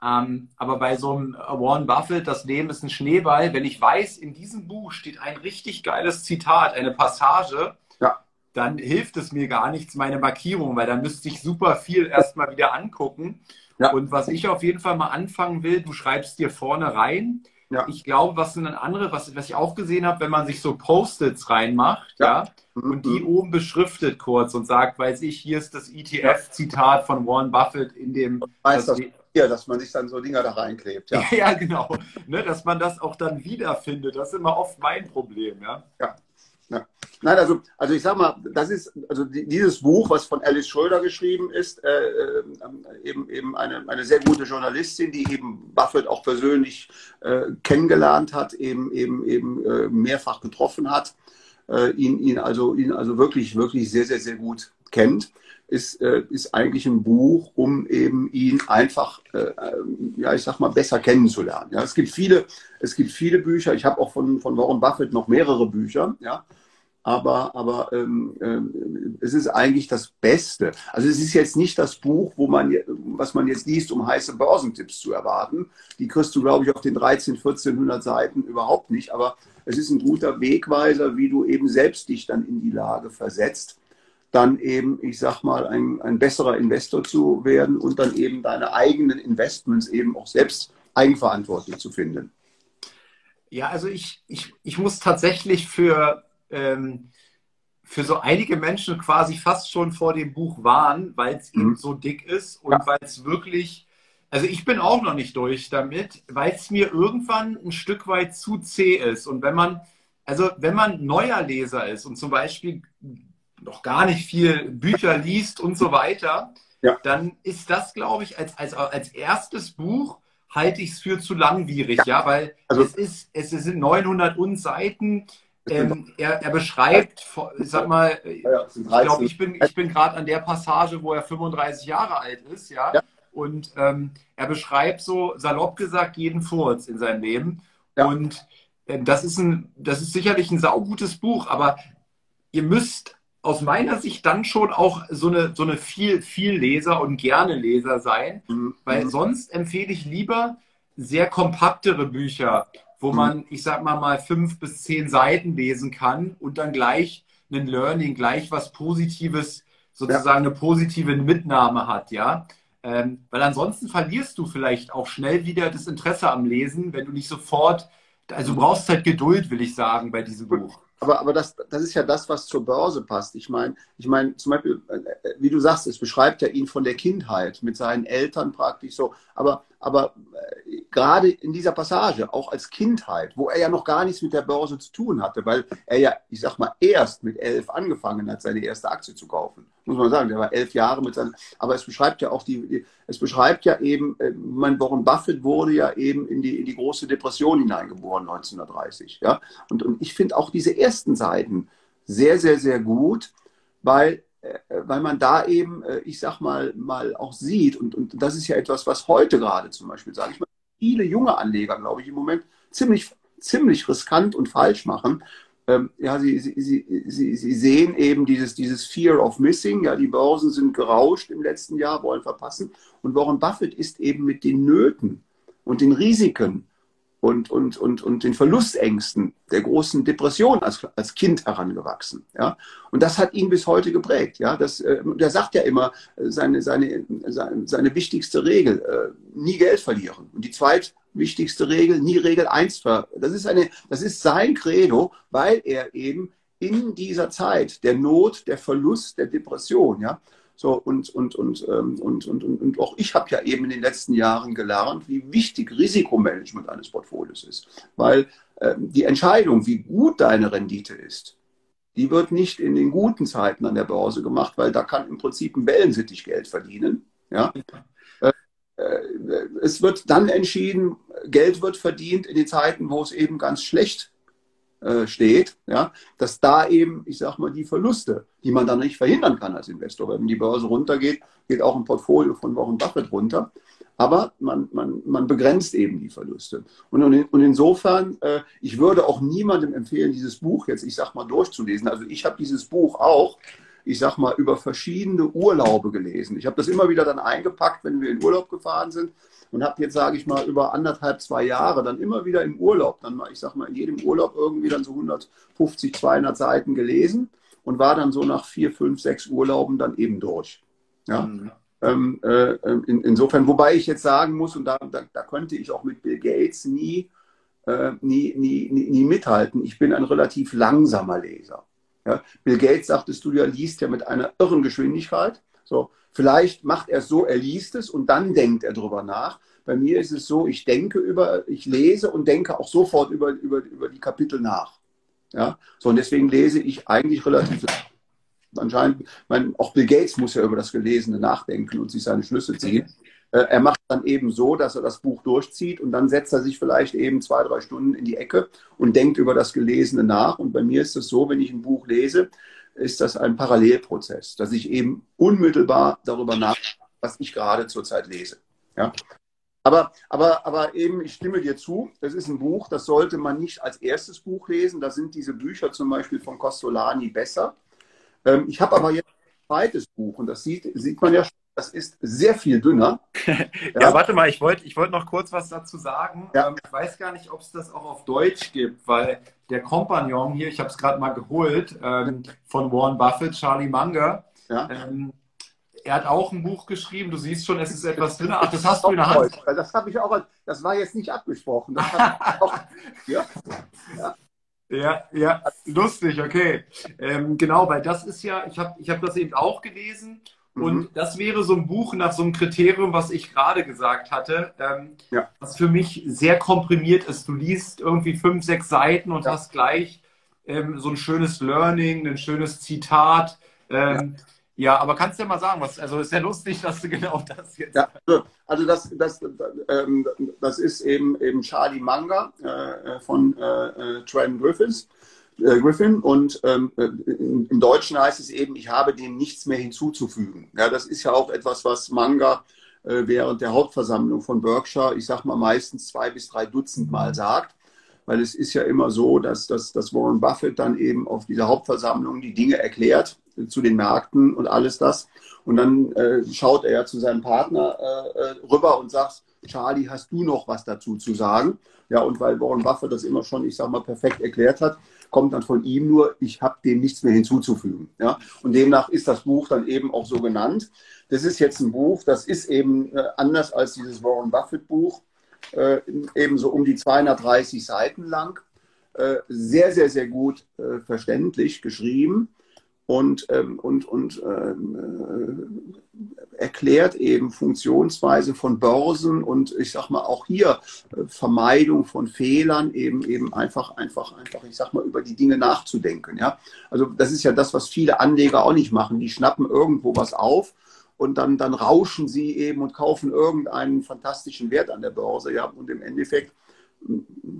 Ähm, aber bei so einem Warren Buffett, das Leben ist ein Schneeball, wenn ich weiß, in diesem Buch steht ein richtig geiles Zitat, eine Passage, ja. dann hilft es mir gar nichts, meine Markierung, weil dann müsste ich super viel erstmal wieder angucken. Ja. Und was ich auf jeden Fall mal anfangen will, du schreibst dir vorne rein. Ja. Ich glaube, was sind dann andere, was, was ich auch gesehen habe, wenn man sich so Post-its reinmacht, ja, mhm. und die oben beschriftet kurz und sagt, weiß ich, hier ist das ETF-Zitat von Warren Buffett in dem. Weiß das, Papier, dass man sich dann so Dinger da reinklebt. Ja, (laughs) ja genau. Ne, dass man das auch dann wiederfindet. Das ist immer oft mein Problem. Ja. ja. Ja. Nein, also, also ich sag mal, das ist, also dieses Buch, was von Alice Schröder geschrieben ist, äh, äh, eben, eben eine, eine sehr gute Journalistin, die eben Buffett auch persönlich äh, kennengelernt hat, eben, eben, eben äh, mehrfach getroffen hat, äh, ihn, ihn, also, ihn also wirklich, wirklich sehr, sehr, sehr gut kennt ist, äh, ist eigentlich ein Buch, um eben ihn einfach, äh, ja, ich sag mal, besser kennenzulernen. Ja, es gibt viele, es gibt viele Bücher. Ich habe auch von, von Warren Buffett noch mehrere Bücher, ja. Aber, aber ähm, ähm, es ist eigentlich das Beste. Also es ist jetzt nicht das Buch, wo man, was man jetzt liest, um heiße Börsentipps zu erwarten. Die kriegst du, glaube ich, auf den 13, 1400 Seiten überhaupt nicht. Aber es ist ein guter Wegweiser, wie du eben selbst dich dann in die Lage versetzt, dann eben, ich sag mal, ein, ein besserer Investor zu werden und dann eben deine eigenen Investments eben auch selbst eigenverantwortlich zu finden. Ja, also ich, ich, ich muss tatsächlich für, ähm, für so einige Menschen quasi fast schon vor dem Buch warnen, weil es mhm. eben so dick ist und ja. weil es wirklich Also ich bin auch noch nicht durch damit, weil es mir irgendwann ein Stück weit zu zäh ist. Und wenn man, also wenn man neuer Leser ist und zum Beispiel noch gar nicht viel Bücher liest und so weiter, ja. dann ist das, glaube ich, als, als, als erstes Buch halte ich es für zu langwierig, ja, ja weil also, es, ist, es sind 900 und Seiten. Ähm, er, er, beschreibt, sag mal, ja, ich glaube, ich bin, ich bin gerade an der Passage, wo er 35 Jahre alt ist, ja. Und ähm, er beschreibt so, salopp gesagt, jeden Furz in seinem Leben. Und äh, das, ist ein, das ist sicherlich ein saugutes Buch, aber ihr müsst aus meiner Sicht dann schon auch so eine, so eine viel, viel Leser und gerne Leser sein, mhm. weil mhm. sonst empfehle ich lieber sehr kompaktere Bücher, wo mhm. man, ich sag mal, mal fünf bis zehn Seiten lesen kann und dann gleich ein Learning, gleich was Positives, sozusagen ja. eine positive Mitnahme hat, ja. Ähm, weil ansonsten verlierst du vielleicht auch schnell wieder das Interesse am Lesen, wenn du nicht sofort, also du brauchst halt Geduld, will ich sagen, bei diesem Buch. Aber, aber das, das ist ja das, was zur Börse passt. Ich meine, ich meine, zum Beispiel, äh, wie du sagst, es beschreibt ja ihn von der Kindheit mit seinen Eltern praktisch so. Aber aber äh, gerade in dieser Passage, auch als Kindheit, wo er ja noch gar nichts mit der Börse zu tun hatte, weil er ja, ich sag mal, erst mit elf angefangen hat, seine erste Aktie zu kaufen. Muss man sagen, der war elf Jahre mit seinen, aber es beschreibt ja auch die, es beschreibt ja eben, äh, mein Warren Buffett wurde ja eben in die, in die große Depression hineingeboren 1930, ja. Und, und ich finde auch diese ersten Seiten sehr, sehr, sehr gut, weil äh, weil man da eben, äh, ich sag mal, mal auch sieht, und, und das ist ja etwas, was heute gerade zum Beispiel, sage ich mal, viele junge Anleger, glaube ich, im Moment ziemlich, ziemlich riskant und falsch machen. Ähm, ja, sie, sie, sie, sie, sehen eben dieses, dieses Fear of Missing, ja, die Börsen sind gerauscht im letzten Jahr, wollen verpassen. Und Warren Buffett ist eben mit den Nöten und den Risiken und, und, und, und den Verlustängsten der großen Depression als, als Kind herangewachsen. Ja? Und das hat ihn bis heute geprägt. Ja? Das, äh, der sagt ja immer, äh, seine, seine, seine, seine wichtigste Regel, äh, nie Geld verlieren. Und die zweitwichtigste Regel, nie Regel 1 ver. Das ist, das ist sein Credo, weil er eben in dieser Zeit der Not, der Verlust, der Depression, ja, so, und, und, und, ähm, und, und, und, und auch ich habe ja eben in den letzten Jahren gelernt, wie wichtig Risikomanagement eines Portfolios ist. Weil äh, die Entscheidung, wie gut deine Rendite ist, die wird nicht in den guten Zeiten an der Börse gemacht, weil da kann im Prinzip ein Wellensittich Geld verdienen. Ja? Äh, äh, es wird dann entschieden, Geld wird verdient in den Zeiten, wo es eben ganz schlecht äh, steht, ja, dass da eben, ich sag mal, die Verluste, die man dann nicht verhindern kann als Investor, wenn die Börse runtergeht, geht auch ein Portfolio von Warren Buffett runter. Aber man, man, man begrenzt eben die Verluste. Und, und insofern, äh, ich würde auch niemandem empfehlen, dieses Buch jetzt, ich sag mal, durchzulesen. Also ich habe dieses Buch auch, ich sag mal, über verschiedene Urlaube gelesen. Ich habe das immer wieder dann eingepackt, wenn wir in Urlaub gefahren sind und habe jetzt, sage ich mal, über anderthalb, zwei Jahre dann immer wieder im Urlaub, dann mal, ich sag mal, in jedem Urlaub irgendwie dann so 150, 200 Seiten gelesen und war dann so nach vier, fünf, sechs Urlauben dann eben durch. Ja. Mhm. Ähm, äh, in, insofern, wobei ich jetzt sagen muss, und da, da, da könnte ich auch mit Bill Gates nie, äh, nie, nie, nie, nie mithalten, ich bin ein relativ langsamer Leser. Ja? Bill Gates, sagtest du ja, liest ja mit einer irren Geschwindigkeit. So, Vielleicht macht er es so, er liest es und dann denkt er drüber nach. Bei mir ist es so, ich denke über, ich lese und denke auch sofort über, über, über die Kapitel nach. Ja, so und deswegen lese ich eigentlich relativ anscheinend, mein, auch Bill Gates muss ja über das Gelesene nachdenken und sich seine Schlüsse ziehen. Äh, er macht dann eben so, dass er das Buch durchzieht und dann setzt er sich vielleicht eben zwei, drei Stunden in die Ecke und denkt über das Gelesene nach. Und bei mir ist es so, wenn ich ein Buch lese, ist das ein Parallelprozess, dass ich eben unmittelbar darüber nachdenke, was ich gerade zurzeit lese. Ja? Aber, aber, aber eben, ich stimme dir zu, das ist ein Buch, das sollte man nicht als erstes Buch lesen. Da sind diese Bücher zum Beispiel von Costolani besser. Ähm, ich habe aber jetzt ein zweites Buch und das sieht, sieht man ja schon das ist sehr viel dünner. (laughs) ja, ja, warte mal, ich wollte ich wollt noch kurz was dazu sagen. Ja. Ähm, ich weiß gar nicht, ob es das auch auf Deutsch gibt, weil der Kompagnon hier, ich habe es gerade mal geholt, ähm, von Warren Buffett, Charlie Munger, ja. ähm, er hat auch ein Buch geschrieben. Du siehst schon, es ist etwas dünner. Ach, das hast du in der Hand. Das habe ich auch. Das war jetzt nicht abgesprochen. Auch, ja. (laughs) ja. Ja, ja, lustig, okay. Ähm, genau, weil das ist ja, ich habe ich hab das eben auch gelesen Mhm. Und das wäre so ein Buch nach so einem Kriterium, was ich gerade gesagt hatte, ähm, ja. was für mich sehr komprimiert ist. Du liest irgendwie fünf, sechs Seiten und ja. hast gleich ähm, so ein schönes Learning, ein schönes Zitat. Ähm, ja. Ja, aber kannst du ja mal sagen, was, also ist ja lustig, dass du (laughs) genau das jetzt. Ja, also das, das, ähm, das ist eben, eben Charlie Manga äh, von äh, äh Trent Griffiths. Äh, Griffin und ähm, äh, im Deutschen heißt es eben, ich habe dem nichts mehr hinzuzufügen. Ja, das ist ja auch etwas, was Manga äh, während der Hauptversammlung von Berkshire, ich sag mal meistens zwei bis drei Dutzend Mal sagt weil es ist ja immer so, dass, dass, dass Warren Buffett dann eben auf dieser Hauptversammlung die Dinge erklärt zu den Märkten und alles das. Und dann äh, schaut er zu seinem Partner äh, äh, rüber und sagt, Charlie, hast du noch was dazu zu sagen? Ja, und weil Warren Buffett das immer schon, ich sag mal, perfekt erklärt hat, kommt dann von ihm nur, ich habe dem nichts mehr hinzuzufügen. Ja, und demnach ist das Buch dann eben auch so genannt. Das ist jetzt ein Buch, das ist eben äh, anders als dieses Warren Buffett Buch äh, eben so um die 230 Seiten lang. Äh, sehr, sehr, sehr gut verständlich geschrieben und, ähm, und, und ähm, äh, erklärt eben Funktionsweise von Börsen und ich sag mal auch hier äh, Vermeidung von Fehlern, eben eben einfach, einfach, einfach, ich sag mal, über die Dinge nachzudenken. Ja? Also das ist ja das, was viele Anleger auch nicht machen. Die schnappen irgendwo was auf und dann, dann rauschen sie eben und kaufen irgendeinen fantastischen Wert an der Börse. Ja, und im Endeffekt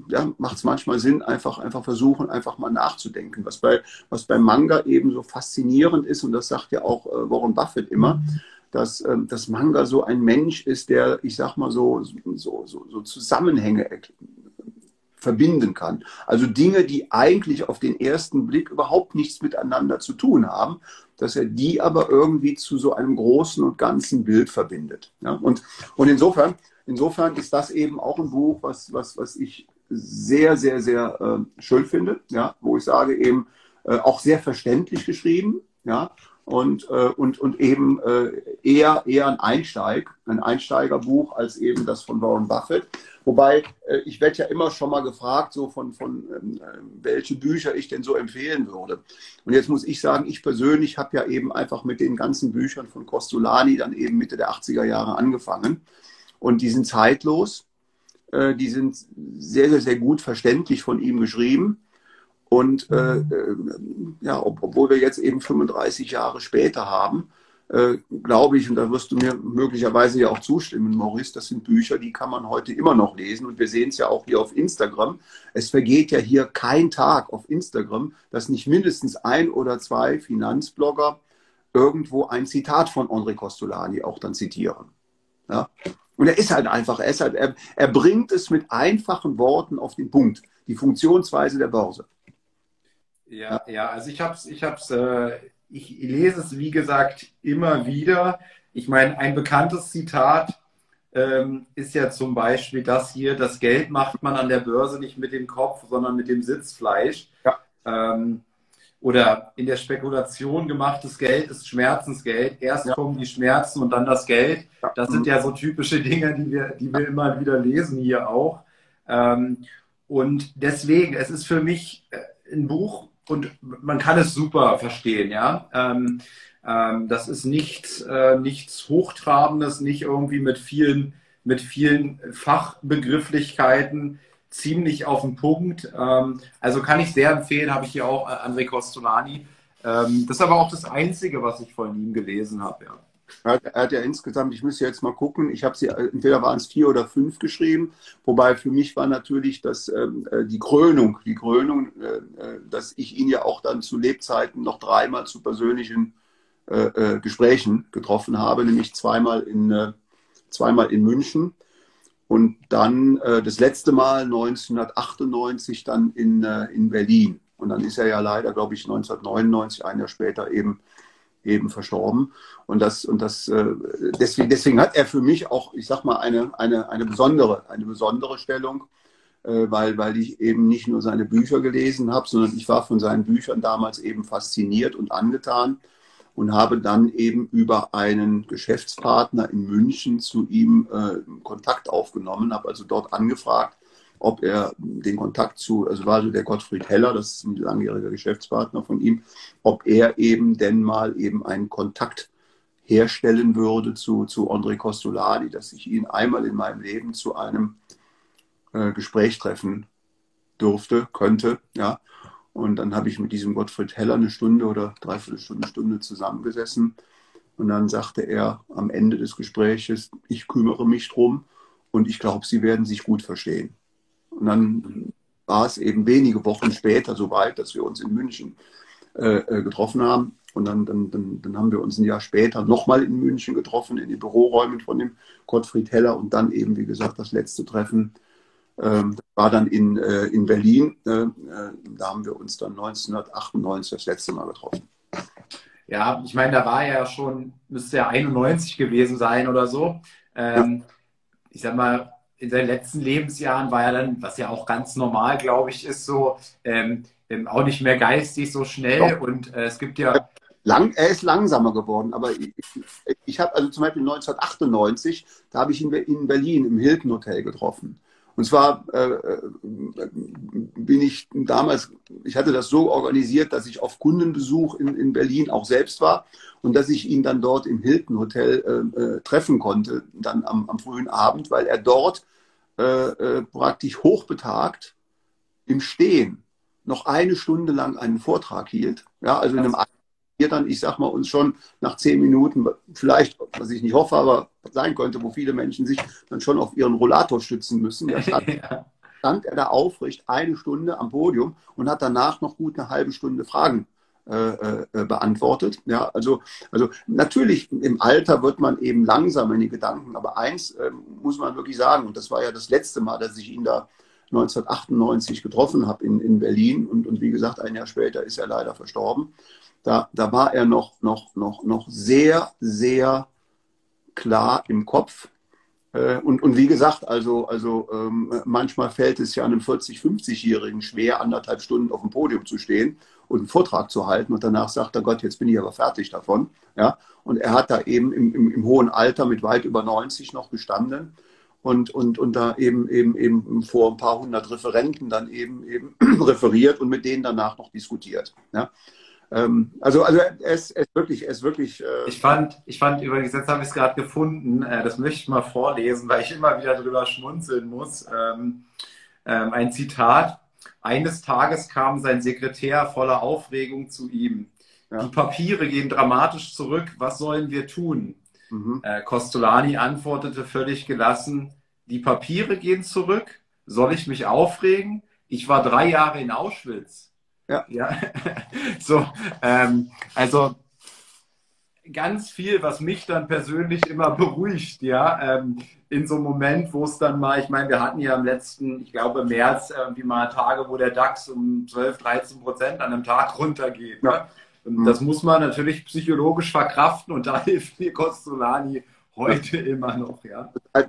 ja, macht es manchmal Sinn, einfach, einfach versuchen, einfach mal nachzudenken. Was bei, was bei Manga eben so faszinierend ist, und das sagt ja auch äh, Warren Buffett immer, dass, ähm, dass Manga so ein Mensch ist, der, ich sag mal so, so, so, so Zusammenhänge verbinden kann. Also Dinge, die eigentlich auf den ersten Blick überhaupt nichts miteinander zu tun haben, dass er die aber irgendwie zu so einem großen und ganzen Bild verbindet. Ja? Und, und insofern, insofern ist das eben auch ein Buch, was, was, was ich sehr, sehr, sehr äh, schön finde, ja? wo ich sage eben äh, auch sehr verständlich geschrieben, ja, und, äh, und, und eben äh, eher, eher ein Einsteig, ein Einsteigerbuch als eben das von Warren Buffett. Wobei, äh, ich werde ja immer schon mal gefragt, so von, von ähm, äh, welche Bücher ich denn so empfehlen würde. Und jetzt muss ich sagen, ich persönlich habe ja eben einfach mit den ganzen Büchern von Costolani dann eben Mitte der 80er Jahre angefangen. Und die sind zeitlos. Äh, die sind sehr, sehr, sehr gut verständlich von ihm geschrieben. Und äh, äh, ja, ob, obwohl wir jetzt eben 35 Jahre später haben, äh, glaube ich, und da wirst du mir möglicherweise ja auch zustimmen, Maurice, das sind Bücher, die kann man heute immer noch lesen. Und wir sehen es ja auch hier auf Instagram. Es vergeht ja hier kein Tag auf Instagram, dass nicht mindestens ein oder zwei Finanzblogger irgendwo ein Zitat von André Costolani auch dann zitieren. Ja? Und er ist halt einfach, er, ist halt, er, er bringt es mit einfachen Worten auf den Punkt, die Funktionsweise der Börse. Ja, ja, also ich habe es, ich hab's, äh, ich lese es wie gesagt immer wieder. Ich meine, ein bekanntes Zitat ähm, ist ja zum Beispiel das hier: Das Geld macht man an der Börse nicht mit dem Kopf, sondern mit dem Sitzfleisch. Ja. Ähm, oder in der Spekulation gemachtes Geld ist Schmerzensgeld. Erst ja. kommen die Schmerzen und dann das Geld. Das sind ja so typische Dinge, die wir, die wir immer wieder lesen hier auch. Ähm, und deswegen, es ist für mich äh, ein Buch, und man kann es super verstehen, ja. Ähm, ähm, das ist nichts, äh, nichts Hochtrabendes, nicht irgendwie mit vielen, mit vielen Fachbegrifflichkeiten, ziemlich auf den Punkt. Ähm, also kann ich sehr empfehlen, habe ich hier auch äh, André Costolani. Ähm, das ist aber auch das Einzige, was ich von ihm gelesen habe, ja. Er hat, er hat, ja insgesamt, ich müsste jetzt mal gucken, ich habe sie, entweder waren es vier oder fünf geschrieben, wobei für mich war natürlich das, ähm, äh, die Krönung, die Krönung, äh, äh, dass ich ihn ja auch dann zu Lebzeiten noch dreimal zu persönlichen äh, äh Gesprächen getroffen habe, nämlich zweimal in, äh, zweimal in München und dann das letzte Mal 1998 dann in, in Berlin. Und dann ist er ja leider, glaube ich, 1999, ein Jahr später eben eben verstorben. Und das, und das, äh, deswegen, deswegen hat er für mich auch, ich sag mal, eine, eine, eine besondere, eine besondere Stellung, äh, weil, weil ich eben nicht nur seine Bücher gelesen habe, sondern ich war von seinen Büchern damals eben fasziniert und angetan und habe dann eben über einen Geschäftspartner in München zu ihm äh, Kontakt aufgenommen, habe also dort angefragt, ob er den Kontakt zu, also war so der Gottfried Heller, das ist ein langjähriger Geschäftspartner von ihm, ob er eben denn mal eben einen Kontakt herstellen würde zu, zu André Costolani, dass ich ihn einmal in meinem Leben zu einem äh, Gespräch treffen durfte, könnte, ja. Und dann habe ich mit diesem Gottfried Heller eine Stunde oder dreiviertel Stunde, Stunde zusammengesessen. Und dann sagte er am Ende des Gespräches, ich kümmere mich drum und ich glaube, Sie werden sich gut verstehen. Und dann war es eben wenige Wochen später soweit, dass wir uns in München äh, äh, getroffen haben. Und dann, dann, dann, dann haben wir uns ein Jahr später nochmal in München getroffen, in den Büroräumen von dem Gottfried Heller und dann eben, wie gesagt, das letzte Treffen ähm, war dann in, äh, in Berlin. Äh, äh, da haben wir uns dann 1998 das letzte Mal getroffen. Ja, ich meine, da war er ja schon, müsste ja 91 gewesen sein oder so. Ähm, ja. Ich sag mal, in seinen letzten Lebensjahren war er dann, was ja auch ganz normal, glaube ich, ist so, ähm, ähm auch nicht mehr geistig so schnell. Doch. Und äh, es gibt ja. Lang, er ist langsamer geworden, aber ich, ich habe also zum Beispiel 1998, da habe ich ihn in Berlin im Hilton Hotel getroffen. Und zwar äh, bin ich damals, ich hatte das so organisiert, dass ich auf Kundenbesuch in, in Berlin auch selbst war und dass ich ihn dann dort im Hilton Hotel äh, äh, treffen konnte, dann am, am, frühen Abend, weil er dort äh, äh, praktisch hochbetagt im Stehen noch eine Stunde lang einen Vortrag hielt. Ja, also in einem wir dann, ich sag mal, uns schon nach zehn Minuten, vielleicht, was ich nicht hoffe, aber sein könnte, wo viele Menschen sich dann schon auf ihren Rollator stützen müssen. (laughs) Da stand, ja. stand er da aufrecht eine Stunde am Podium und hat danach noch gut eine halbe Stunde Fragen äh, äh, beantwortet. Ja, also, also natürlich im Alter wird man eben langsam in die Gedanken, aber eins äh, muss man wirklich sagen, und das war ja das letzte Mal, dass ich ihn da 1998 getroffen habe in, in Berlin und, und wie gesagt, ein Jahr später ist er leider verstorben. Da, da war er noch, noch, noch, noch sehr, sehr klar im Kopf. Äh, und, und wie gesagt, also, also ähm, manchmal fällt es ja einem 40-, 50-Jährigen schwer, anderthalb Stunden auf dem Podium zu stehen und einen Vortrag zu halten und danach sagt er, Gott, jetzt bin ich aber fertig davon. Ja? Und er hat da eben im, im, im hohen Alter mit weit über 90 noch gestanden und, und, und da eben, eben, eben vor ein paar hundert Referenten dann eben, eben (clears throat) referiert und mit denen danach noch diskutiert. Ja? Ähm, also, also es ist wirklich, es wirklich. Äh ich fand, ich fand übrigens, jetzt habe ich es gerade gefunden, äh, das möchte ich mal vorlesen, weil ich immer wieder drüber schmunzeln muss. Ähm, ähm, ein Zitat. Eines Tages kam sein Sekretär voller Aufregung zu ihm. Ja. Die Papiere gehen dramatisch zurück. Was sollen wir tun? Mhm. Äh, Costolani antwortete völlig gelassen: Die Papiere gehen zurück. Soll ich mich aufregen? Ich war drei Jahre in Auschwitz. Ja. ja. (laughs) so, ähm, also ganz viel, was mich dann persönlich immer beruhigt, ja, ähm, in so einem Moment, wo es dann mal, ich meine, wir hatten ja im letzten, ich glaube, März irgendwie mal Tage, wo der DAX um 12, 13 Prozent an einem Tag runtergeht. Ja. Ne? Und mhm. das muss man natürlich psychologisch verkraften und da (laughs) hilft mir Costolani Heute immer noch, ja. Äh,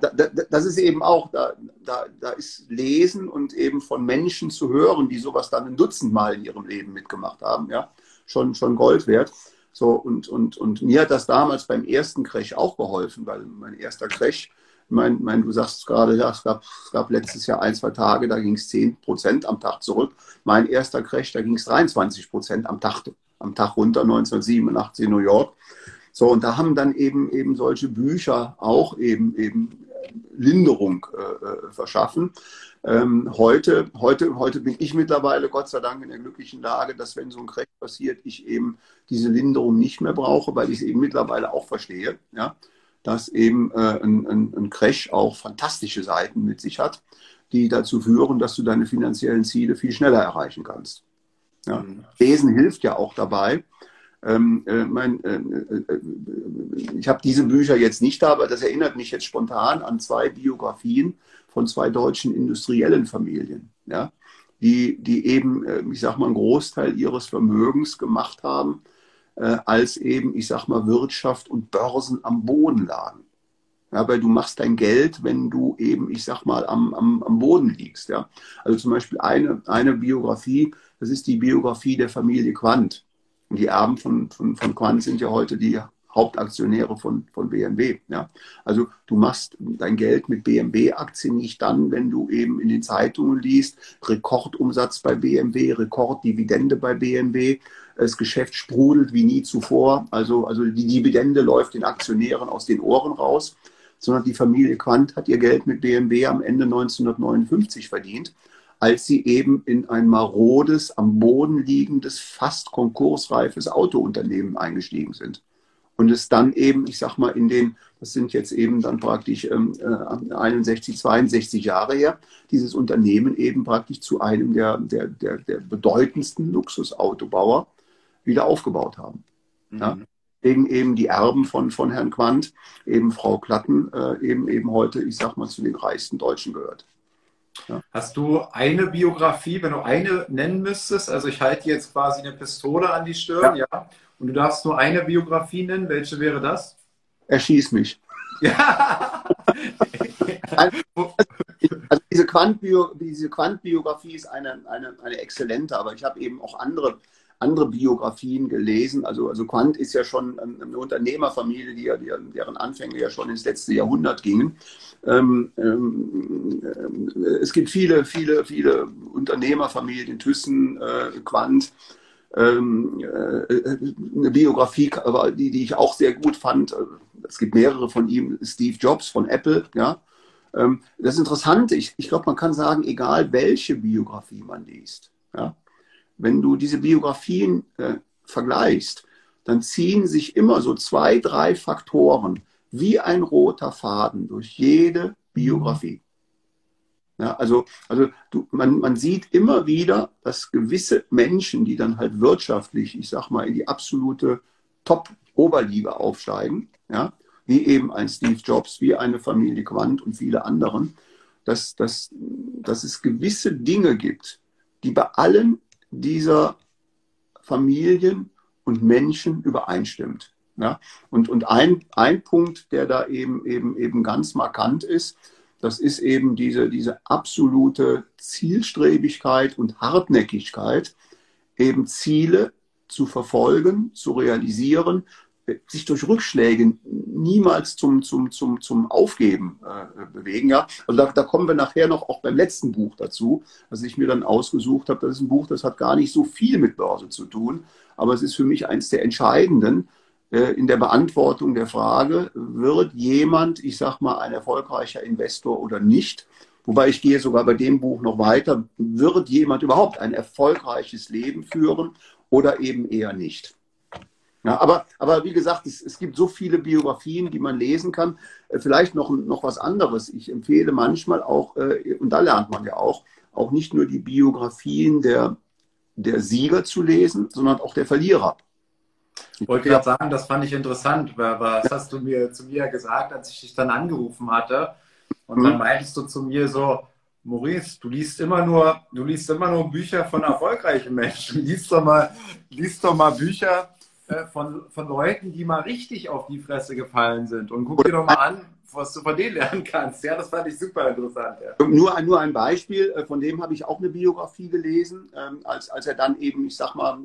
das ist eben auch, da, da, da ist Lesen und eben von Menschen zu hören, die sowas dann ein Dutzend Mal in ihrem Leben mitgemacht haben, ja, schon, schon Gold wert. So, und, und, und mir hat das damals beim ersten Crash auch geholfen, weil mein erster Crash, mein, mein, du sagst gerade, ja, es gab, es gab letztes Jahr ein, zwei Tage, da ging es 10 Prozent am Tag zurück. Mein erster Crash, da ging es 23 Prozent am Tag, am Tag runter, 1987 in New York. So, und da haben dann eben eben solche Bücher auch eben eben Linderung äh, äh, verschaffen. Ähm, heute, heute, heute bin ich mittlerweile Gott sei Dank in der glücklichen Lage, dass wenn so ein Crash passiert, ich eben diese Linderung nicht mehr brauche, weil ich es eben mittlerweile auch verstehe, ja, dass eben äh, ein, ein, ein Crash auch fantastische Seiten mit sich hat, die dazu führen, dass du deine finanziellen Ziele viel schneller erreichen kannst. Ja. Mhm. Lesen hilft ja auch dabei, ähm, äh, mein, äh, äh, ich habe diese Bücher jetzt nicht da, aber das erinnert mich jetzt spontan an zwei Biografien von zwei deutschen industriellen Familien, ja, die, die eben, äh, ich sag mal, einen Großteil ihres Vermögens gemacht haben, äh, als eben, ich sag mal, Wirtschaft und Börsen am Boden lagen. Ja, weil du machst dein Geld, wenn du eben, ich sag mal, am, am, am Boden liegst. Ja. Also zum Beispiel eine, eine Biografie, das ist die Biografie der Familie Quandt. Und die Erben von, von, von Quandt sind ja heute die Hauptaktionäre von, von BMW. Ja. Also du machst dein Geld mit BMW-Aktien nicht dann, wenn du eben in den Zeitungen liest, Rekordumsatz bei BMW, Rekorddividende bei BMW, das Geschäft sprudelt wie nie zuvor, also, also die Dividende läuft den Aktionären aus den Ohren raus, sondern die Familie Quandt hat ihr Geld mit BMW am Ende 1959 verdient als sie eben in ein marodes, am Boden liegendes, fast konkursreifes Autounternehmen eingestiegen sind und es dann eben, ich sag mal, in den, das sind jetzt eben dann praktisch ähm, 61, äh, 62 Jahre her, dieses Unternehmen eben praktisch zu einem der, der, der, der bedeutendsten Luxusautobauer wieder aufgebaut haben. Mhm. Ja? Wegen eben die Erben von, von Herrn Quandt, eben Frau Klatten, äh, eben, eben heute, ich sag mal, zu den reichsten Deutschen gehört. Ja. Hast du eine Biografie, wenn du eine nennen müsstest? Also ich halte jetzt quasi eine Pistole an die Stirn, ja. ja. Und du darfst nur eine Biografie nennen. Welche wäre das? Erschieß mich. Ja. (laughs) also, also diese, Quantbio, diese Quantbiografie ist eine, eine, eine exzellente, aber ich habe eben auch andere, andere Biografien gelesen. Also, also Quant ist ja schon eine Unternehmerfamilie, die, die, deren Anfänge ja schon ins letzte Jahrhundert gingen. Ähm, ähm, äh, es gibt viele, viele, viele Unternehmerfamilien, Thyssen, äh, Quant, ähm, äh, eine Biografie, die, die ich auch sehr gut fand. Es gibt mehrere von ihm, Steve Jobs von Apple, ja. Ähm, das Interessante, ich, ich glaube, man kann sagen, egal welche Biografie man liest, ja, wenn du diese Biografien äh, vergleichst, dann ziehen sich immer so zwei, drei Faktoren wie ein roter Faden durch jede Biografie. Ja, also also du, man, man sieht immer wieder, dass gewisse Menschen, die dann halt wirtschaftlich, ich sag mal, in die absolute Top-Oberliga aufsteigen, ja, wie eben ein Steve Jobs, wie eine Familie Quandt und viele anderen, dass, dass, dass es gewisse Dinge gibt, die bei allen dieser Familien und Menschen übereinstimmt. Ja? Und, und ein, ein Punkt, der da eben, eben, eben ganz markant ist, das ist eben diese, diese absolute Zielstrebigkeit und Hartnäckigkeit, eben Ziele zu verfolgen, zu realisieren, sich durch Rückschläge niemals zum, zum, zum, zum Aufgeben äh, bewegen. Ja? Also da, da, kommen wir nachher noch auch beim letzten Buch dazu, was ich mir dann ausgesucht habe. Das ist ein Buch, das hat gar nicht so viel mit Börse zu tun, aber es ist für mich eines der entscheidenden, äh, in der Beantwortung der Frage, wird jemand, ich sag mal, ein erfolgreicher Investor oder nicht? Wobei ich gehe sogar bei dem Buch noch weiter, wird jemand überhaupt ein erfolgreiches Leben führen oder eben eher nicht? Ja, aber, aber wie gesagt, es, es gibt so viele Biografien, die man lesen kann. Äh, vielleicht noch, noch was anderes. Ich empfehle manchmal auch, äh, und da lernt man ja auch, auch nicht nur die Biografien der, der Sieger zu lesen, sondern auch der Verlierer. Ich wollte gerade sagen, das fand ich interessant. Was hast du mir zu mir gesagt, als ich dich dann angerufen hatte? Und mhm. dann meintest du zu mir so, Maurice, du liest immer nur, du liest immer nur Bücher von erfolgreichen Menschen. Lies doch mal, liest doch mal Bücher äh, von, von Leuten, die mal richtig auf die Fresse gefallen sind. Und guck dir doch mal an, was du von denen lernen kannst. Ja, das fand ich super interessant. Ja. Nur, nur ein Beispiel, äh, von dem habe ich auch eine Biografie gelesen, ähm, als, als er dann eben, ich sag mal,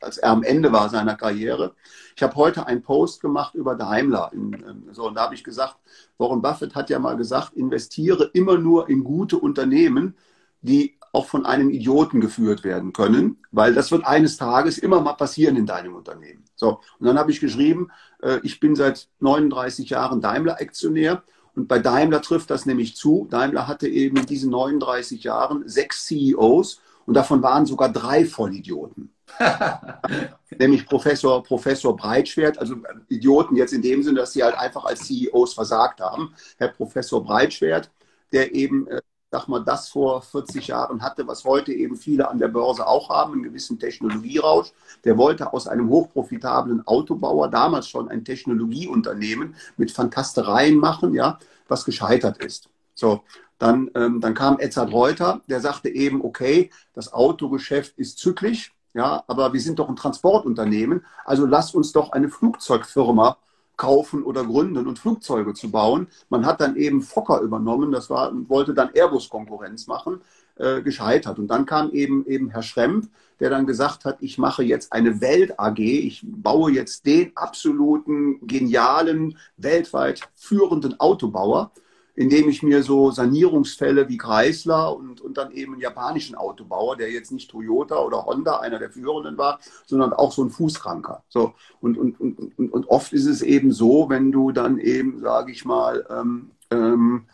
als er am Ende war seiner Karriere. Ich habe heute einen Post gemacht über Daimler. In, ähm, so, und da habe ich gesagt, Warren Buffett hat ja mal gesagt, investiere immer nur in gute Unternehmen, die auch von einem Idioten geführt werden können, weil das wird eines Tages immer mal passieren in deinem Unternehmen. So, und dann habe ich geschrieben, äh, ich bin seit 39 Jahren Daimler-Aktionär und bei Daimler trifft das nämlich zu. Daimler hatte eben in diesen 39 Jahren sechs CEOs und davon waren sogar drei Vollidioten. (laughs) nämlich Professor, Professor Breitschwert, also Idioten jetzt in dem Sinne, dass sie halt einfach als CEOs versagt haben. Herr Professor Breitschwert, der eben äh, sag mal, das vor 40 Jahren hatte, was heute eben viele an der Börse auch haben, einen gewissen Technologierausch. Der wollte aus einem hochprofitablen Autobauer damals schon ein Technologieunternehmen mit Fantastereien machen, ja, was gescheitert ist. So, dann, ähm, dann kam Edzard Reuter, der sagte eben, okay, das Autogeschäft ist zyklisch, ja, aber wir sind doch ein Transportunternehmen, also lass uns doch eine Flugzeugfirma kaufen oder gründen und Flugzeuge zu bauen. Man hat dann eben Fokker übernommen, das war, wollte dann Airbus Konkurrenz machen. äh, gescheitert. Und dann kam eben, eben Herr Schremp, der dann gesagt hat, ich mache jetzt eine Welt AG, ich baue jetzt den absoluten, genialen, weltweit führenden Autobauer, indem ich mir so Sanierungsfälle wie Chrysler und, und dann eben einen japanischen Autobauer, der jetzt nicht Toyota oder Honda, einer der führenden war, sondern auch so ein Fußkranker. So, und, und, und, und, und oft ist es eben so, wenn du dann eben, sage ich mal, ähm, ähm,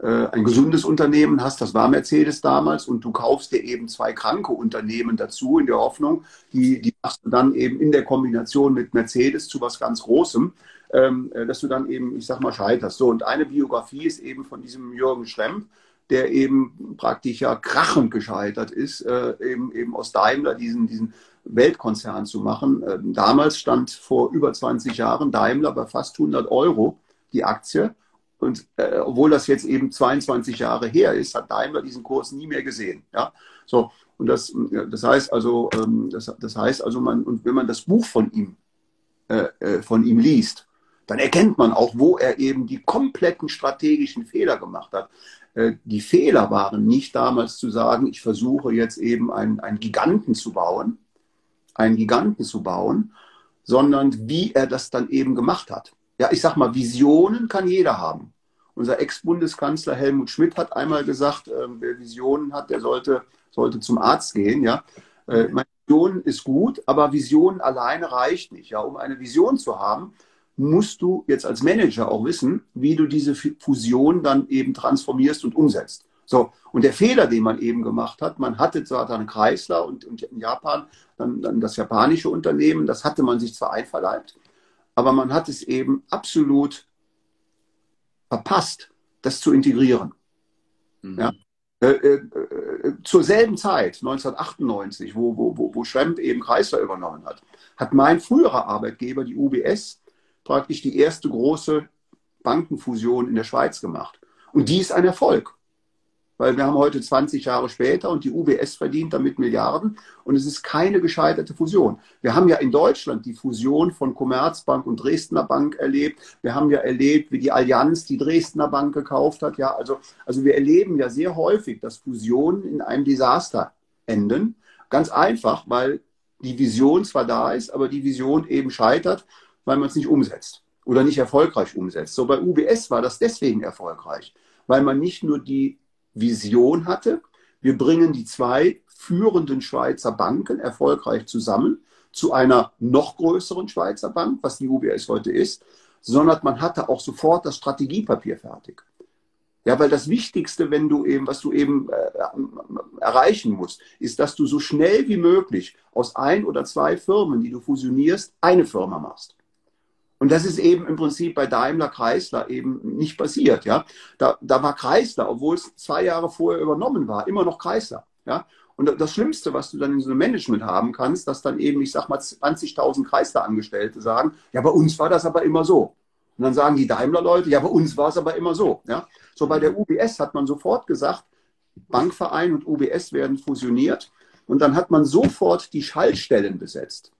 äh, ein gesundes Unternehmen hast, das war Mercedes damals, und du kaufst dir eben zwei kranke Unternehmen dazu in der Hoffnung, die, die machst du dann eben in der Kombination mit Mercedes zu was ganz Großem, ähm, äh, dass du dann eben, ich sag mal, scheiterst. So, und eine Biografie ist eben von diesem Jürgen Schremp, der eben praktisch ja krachend gescheitert ist, äh, eben, eben aus Daimler diesen, diesen Weltkonzern zu machen. Ähm, damals stand vor über 20 Jahren Daimler bei fast 100 Euro die Aktie. Und äh, obwohl das jetzt eben 22 Jahre her ist, hat Daimler diesen Kurs nie mehr gesehen. Ja, so und das, das heißt also, ähm, das, das heißt also, man und wenn man das Buch von ihm äh, äh, von ihm liest, dann erkennt man auch, wo er eben die kompletten strategischen Fehler gemacht hat. Äh, die Fehler waren nicht damals zu sagen, ich versuche jetzt eben einen, einen Giganten zu bauen, einen Giganten zu bauen, sondern wie er das dann eben gemacht hat ja, ich sag mal, Visionen kann jeder haben. Unser Ex-Bundeskanzler Helmut Schmidt hat einmal gesagt, äh, wer Visionen hat, der sollte, sollte zum Arzt gehen. Ja, äh, Vision ist gut, aber Vision alleine reicht nicht. Ja, um eine Vision zu haben, musst du jetzt als Manager auch wissen, wie du diese Fusion dann eben transformierst und umsetzt. So, und der Fehler, den man eben gemacht hat, man hatte zwar dann Chrysler und, und in Japan dann, dann das japanische Unternehmen, das hatte man sich zwar einverleibt, aber man hat es eben absolut verpasst, das zu integrieren. Mhm. Ja? Äh, äh, äh zur selben Zeit, 1998, wo, wo, wo, wo Schremp eben Chrysler übernommen hat, hat mein früherer Arbeitgeber, die UBS, praktisch die erste große Bankenfusion in der Schweiz gemacht. Und die ist ein Erfolg weil wir haben heute 20 Jahre später und die UBS verdient damit Milliarden und es ist keine gescheiterte Fusion. Wir haben ja in Deutschland die Fusion von Commerzbank und Dresdner Bank erlebt. Wir haben ja erlebt, wie die Allianz die Dresdner Bank gekauft hat. Ja, also, also wir erleben ja sehr häufig, dass Fusionen in einem Desaster enden. Ganz einfach, weil die Vision zwar da ist, aber die Vision eben scheitert, weil man es nicht umsetzt oder nicht erfolgreich umsetzt. So bei UBS war das deswegen erfolgreich, weil man nicht nur die Vision hatte. Wir bringen die zwei führenden Schweizer Banken erfolgreich zusammen zu einer noch größeren Schweizer Bank, was die UBS heute ist, sondern man hatte auch sofort das Strategiepapier fertig. Ja, weil das Wichtigste, wenn du eben, was du eben äh, erreichen musst, ist, dass du so schnell wie möglich aus ein oder zwei Firmen, die du fusionierst, eine Firma machst. Und das ist eben im Prinzip bei Daimler Chrysler eben nicht passiert. Ja? Da, da war Chrysler, obwohl es zwei Jahre vorher übernommen war, immer noch Chrysler. Ja? Und das Schlimmste, was du dann in so einem Management haben kannst, dass dann eben, ich sag mal, 20.000 Chrysler-Angestellte sagen, ja, bei uns war das aber immer so. Und dann sagen die Daimler-Leute, ja, bei uns war es aber immer so. Ja? So bei der UBS hat man sofort gesagt, Bankverein und UBS werden fusioniert. Und dann hat man sofort die Schaltstellen besetzt.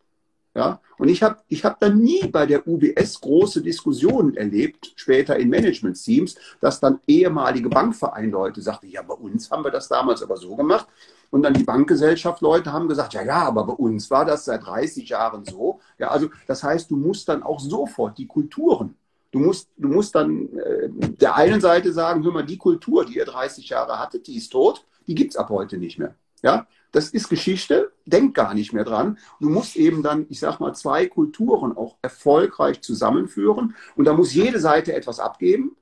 Ja? Und ich habe ich hab dann nie bei der UBS große Diskussionen erlebt, später in Management-Teams, dass dann ehemalige Bankvereinleute sagten, ja, bei uns haben wir das damals aber so gemacht. Und dann die Bankgesellschaft-Leute haben gesagt, ja, ja, aber bei uns war das seit 30 Jahren so. Ja, also das heißt, du musst dann auch sofort die Kulturen Du musst, du musst dann äh, der einen Seite sagen, hör mal, die Kultur, die ihr 30 Jahre hattet, die ist tot, die gibt es ab heute nicht mehr. Ja? Das ist Geschichte, denk gar nicht mehr dran. Du musst eben dann, ich sag mal, zwei Kulturen auch erfolgreich zusammenführen. Und da muss jede Seite etwas abgeben.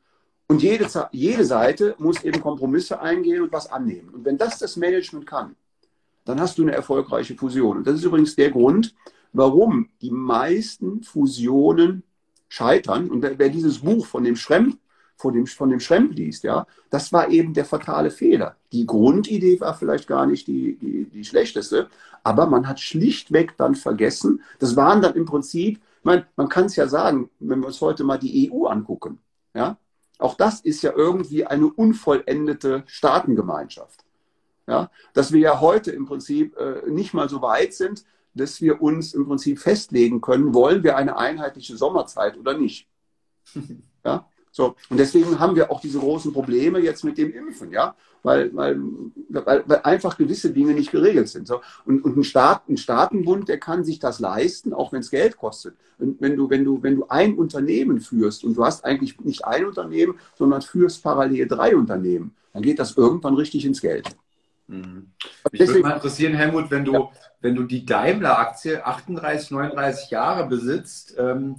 Und jede, jede Seite muss eben Kompromisse eingehen und was annehmen. Und wenn das das Management kann, dann hast du eine erfolgreiche Fusion. Und das ist übrigens der Grund, warum die meisten Fusionen scheitern. Und wer, wer dieses Buch von dem Schremp von dem, von dem Schremp liest, ja, das war eben der fatale Fehler. Die Grundidee war vielleicht gar nicht die, die, die schlechteste, aber man hat schlichtweg dann vergessen, das waren dann im Prinzip, ich meine, man kann es ja sagen, wenn wir uns heute mal die EU angucken, ja, auch das ist ja irgendwie eine unvollendete Staatengemeinschaft. Ja, dass wir ja heute im Prinzip äh, nicht mal so weit sind, dass wir uns im Prinzip festlegen können, wollen wir eine einheitliche Sommerzeit oder nicht. (laughs) Ja, So, und deswegen haben wir auch diese großen Probleme jetzt mit dem Impfen, ja, weil, weil, weil, weil einfach gewisse Dinge nicht geregelt sind. So, und, und ein, Staat, ein Staatenbund, der kann sich das leisten, auch wenn es Geld kostet. Und wenn du, wenn du, wenn du ein Unternehmen führst und du hast eigentlich nicht ein Unternehmen, sondern führst parallel drei Unternehmen, dann geht das irgendwann richtig ins Geld. Mhm. Mich würde mal interessieren, Helmut, wenn du, ja. wenn du die Daimler-Aktie 38, 39 Jahre besitzt, ähm,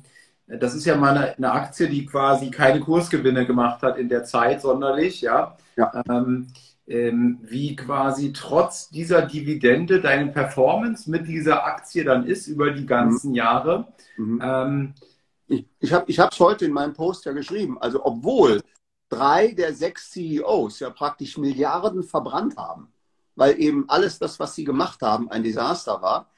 das ist ja mal eine, eine, Aktie, die quasi keine Kursgewinne gemacht hat in der Zeit sonderlich, ja. ja. Ähm, ähm, wie quasi trotz dieser Dividende deine Performance mit dieser Aktie dann ist über die ganzen mhm. Jahre. Mhm. Ähm, ich ich habe es heute in meinem Post ja geschrieben. Also obwohl drei der sechs CEOs ja praktisch Milliarden verbrannt haben, weil eben alles das, was sie gemacht haben, ein Desaster war,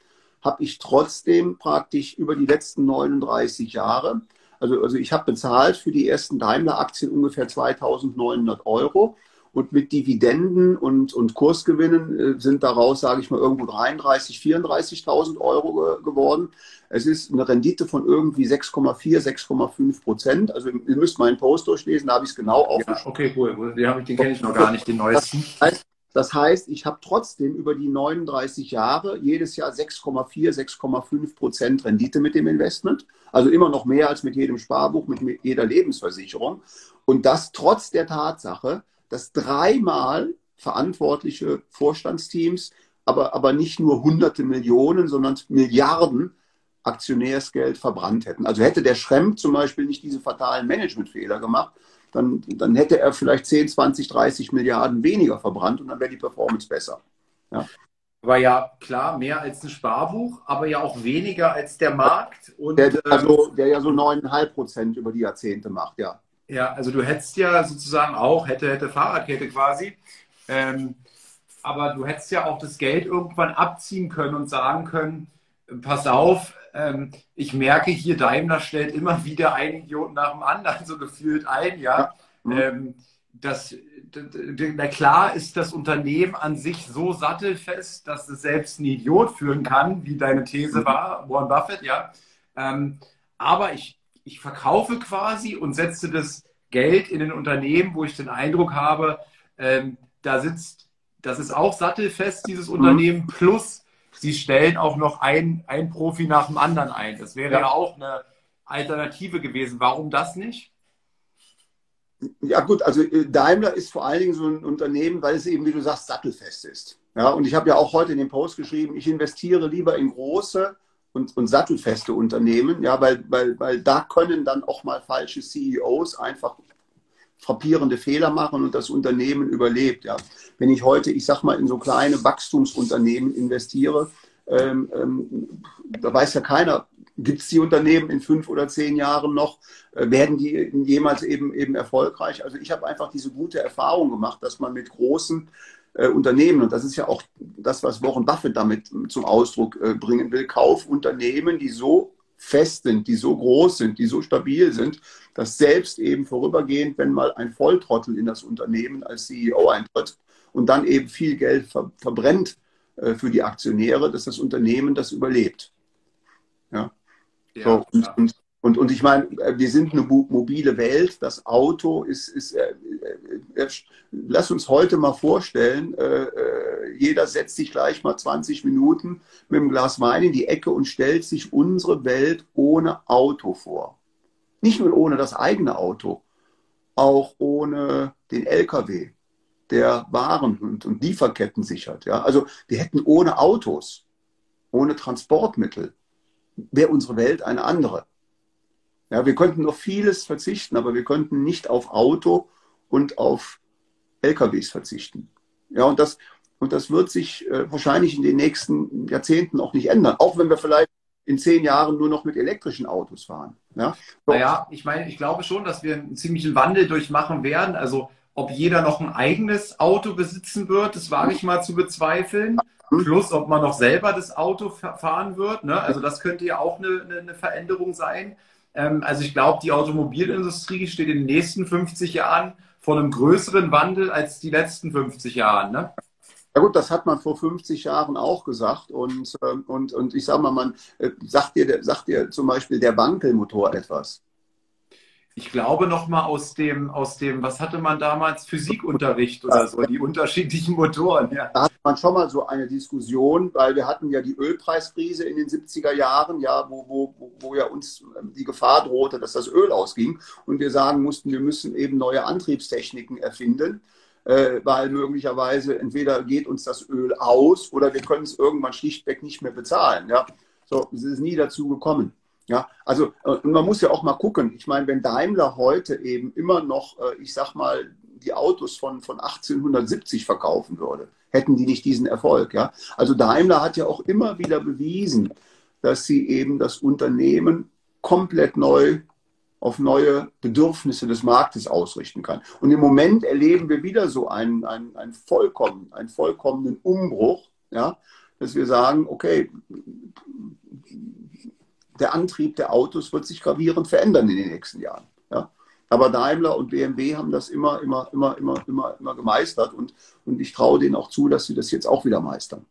habe ich trotzdem praktisch über die letzten 39 Jahre, also, also ich habe bezahlt für die ersten Daimler-Aktien ungefähr 2900 Euro und mit Dividenden und, und Kursgewinnen äh, sind daraus, sage ich mal, irgendwo 33.000, 34.000 Euro ge geworden. Es ist eine Rendite von irgendwie 6,4, 6,5 Prozent. Also ihr müsst meinen Post durchlesen, da habe ich es genau aufgeschrieben. Ja, okay, cool. Den, den kenne ich noch gar nicht, den neuesten. Das heißt, das heißt, ich habe trotzdem über die 39 Jahre jedes Jahr 6,4, 6,5 Prozent Rendite mit dem Investment. Also immer noch mehr als mit jedem Sparbuch, mit jeder Lebensversicherung. Und das trotz der Tatsache, dass dreimal verantwortliche Vorstandsteams, aber, aber nicht nur hunderte Millionen, sondern Milliarden Aktionärsgeld verbrannt hätten. Also hätte der Schremp zum Beispiel nicht diese fatalen Managementfehler gemacht, dann, dann hätte er vielleicht 10, 20, 30 Milliarden weniger verbrannt und dann wäre die Performance besser. Ja. War ja klar mehr als ein Sparbuch, aber ja auch weniger als der Markt. Und, der, ähm, also, der ja so 9,5 Prozent über die Jahrzehnte macht, ja. Ja, also du hättest ja sozusagen auch, hätte, hätte Fahrradkette quasi. Ähm, aber du hättest ja auch das Geld irgendwann abziehen können und sagen können, pass auf, ähm, ich merke hier, Daimler stellt immer wieder einen Idioten nach dem anderen so gefühlt ein, ja. Mhm. Ähm, das, na klar ist das Unternehmen an sich so sattelfest, dass es selbst einen Idiot führen kann, wie deine These mhm. war, Warren Buffett, ja. Ähm, aber ich, ich verkaufe quasi und setze das Geld in ein Unternehmen, wo ich den Eindruck habe, ähm, da sitzt, das ist auch sattelfest, dieses mhm. Unternehmen, plus sie stellen auch noch ein, ein Profi nach dem anderen ein. Das wäre ja. ja auch eine Alternative gewesen. Warum das nicht? Ja gut, also äh, Daimler ist vor allen Dingen so ein Unternehmen, weil es eben, wie du sagst, sattelfest ist. Ja, und ich habe ja auch heute in dem Post geschrieben, ich investiere lieber in große und, und sattelfeste Unternehmen, ja, weil, weil, weil da können dann auch mal falsche CEOs einfach frappierende Fehler machen und das Unternehmen überlebt. Ja. Wenn ich heute, ich sag mal, in so kleine Wachstumsunternehmen investiere, ähm, ähm, da weiß ja keiner, gibt es die Unternehmen in fünf oder zehn Jahren noch? Äh, werden die jemals eben, eben erfolgreich? Also ich habe einfach diese gute Erfahrung gemacht, dass man mit großen äh, Unternehmen, und das ist ja auch das, was Warren Buffett damit zum Ausdruck äh, bringen will, Kaufunternehmen, die so fest sind, die so groß sind, die so stabil sind, dass selbst eben vorübergehend, wenn mal ein Volltrottel in das Unternehmen als CEO eintritt und dann eben viel Geld ver verbrennt äh, für die Aktionäre, dass das Unternehmen das überlebt. Ja. ja so, und, und, und, und, ich meine, äh, wir sind eine mobile Welt. Das Auto ist, ist äh, äh, äh lass uns heute mal vorstellen, äh, jeder setzt sich gleich mal 20 Minuten mit einem Glas Wein in die Ecke und stellt sich unsere Welt ohne Auto vor. Nicht nur ohne das eigene Auto, auch ohne den LKW, der Waren und, und Lieferketten sichert. Ja? Also wir hätten ohne Autos, ohne Transportmittel, wäre unsere Welt eine andere. Ja, wir könnten auf vieles verzichten, aber wir könnten nicht auf Auto und auf LKWs verzichten. Ja, und das, und das wird sich äh, wahrscheinlich in den nächsten Jahrzehnten auch nicht ändern, auch wenn wir vielleicht in zehn Jahren nur noch mit elektrischen Autos fahren. Ja? So. Naja, ich meine, ich glaube schon, dass wir einen ziemlichen Wandel durchmachen werden. Also ob jeder noch ein eigenes Auto besitzen wird, das wage ich mal zu bezweifeln. Mhm. Plus, ob man noch selber das Auto fahren wird. Ne? Also das könnte ja auch eine, eine Veränderung sein. Ähm, also ich glaube, die Automobilindustrie steht in den nächsten 50 Jahren vor einem größeren Wandel als die letzten 50 Jahre. Ne? Ja gut, das hat man vor 50 Jahren auch gesagt. Und, ähm, und, und ich sage mal, man äh, sagt dir, sagt dir zum Beispiel der Wankelmotor etwas. Ich glaube noch mal aus dem, aus dem, was hatte man damals, Physikunterricht oder so, die unterschiedlichen Motoren. Ja. Da hat man schon mal so eine Diskussion, weil wir hatten ja die Ölpreiskrise in den 70er Jahren, ja, wo, wo, wo ja uns ähm, die Gefahr drohte, dass das Öl ausging und wir sagen mussten, wir müssen eben neue Antriebstechniken erfinden äh, weil möglicherweise entweder geht uns das Öl aus oder wir können es irgendwann schlichtweg nicht mehr bezahlen. Ja? So, es ist nie dazu gekommen. Ja, also äh, man muss ja auch mal gucken. Ich meine, wenn Daimler heute eben immer noch, äh, ich sag mal, die Autos von, von 1870 verkaufen würde, hätten die nicht diesen Erfolg. Ja? Also Daimler hat ja auch immer wieder bewiesen, dass sie eben das Unternehmen komplett neu auf neue Bedürfnisse des Marktes ausrichten kann. Und im Moment erleben wir wieder so einen, einen, einen, vollkommen, einen vollkommenen Umbruch, ja, dass wir sagen, okay, der Antrieb der Autos wird sich gravierend verändern in den nächsten Jahren. Ja. Aber Daimler und BMW haben das immer, immer, immer, immer, immer, immer gemeistert und, und ich traue denen auch zu, dass sie das jetzt auch wieder meistern.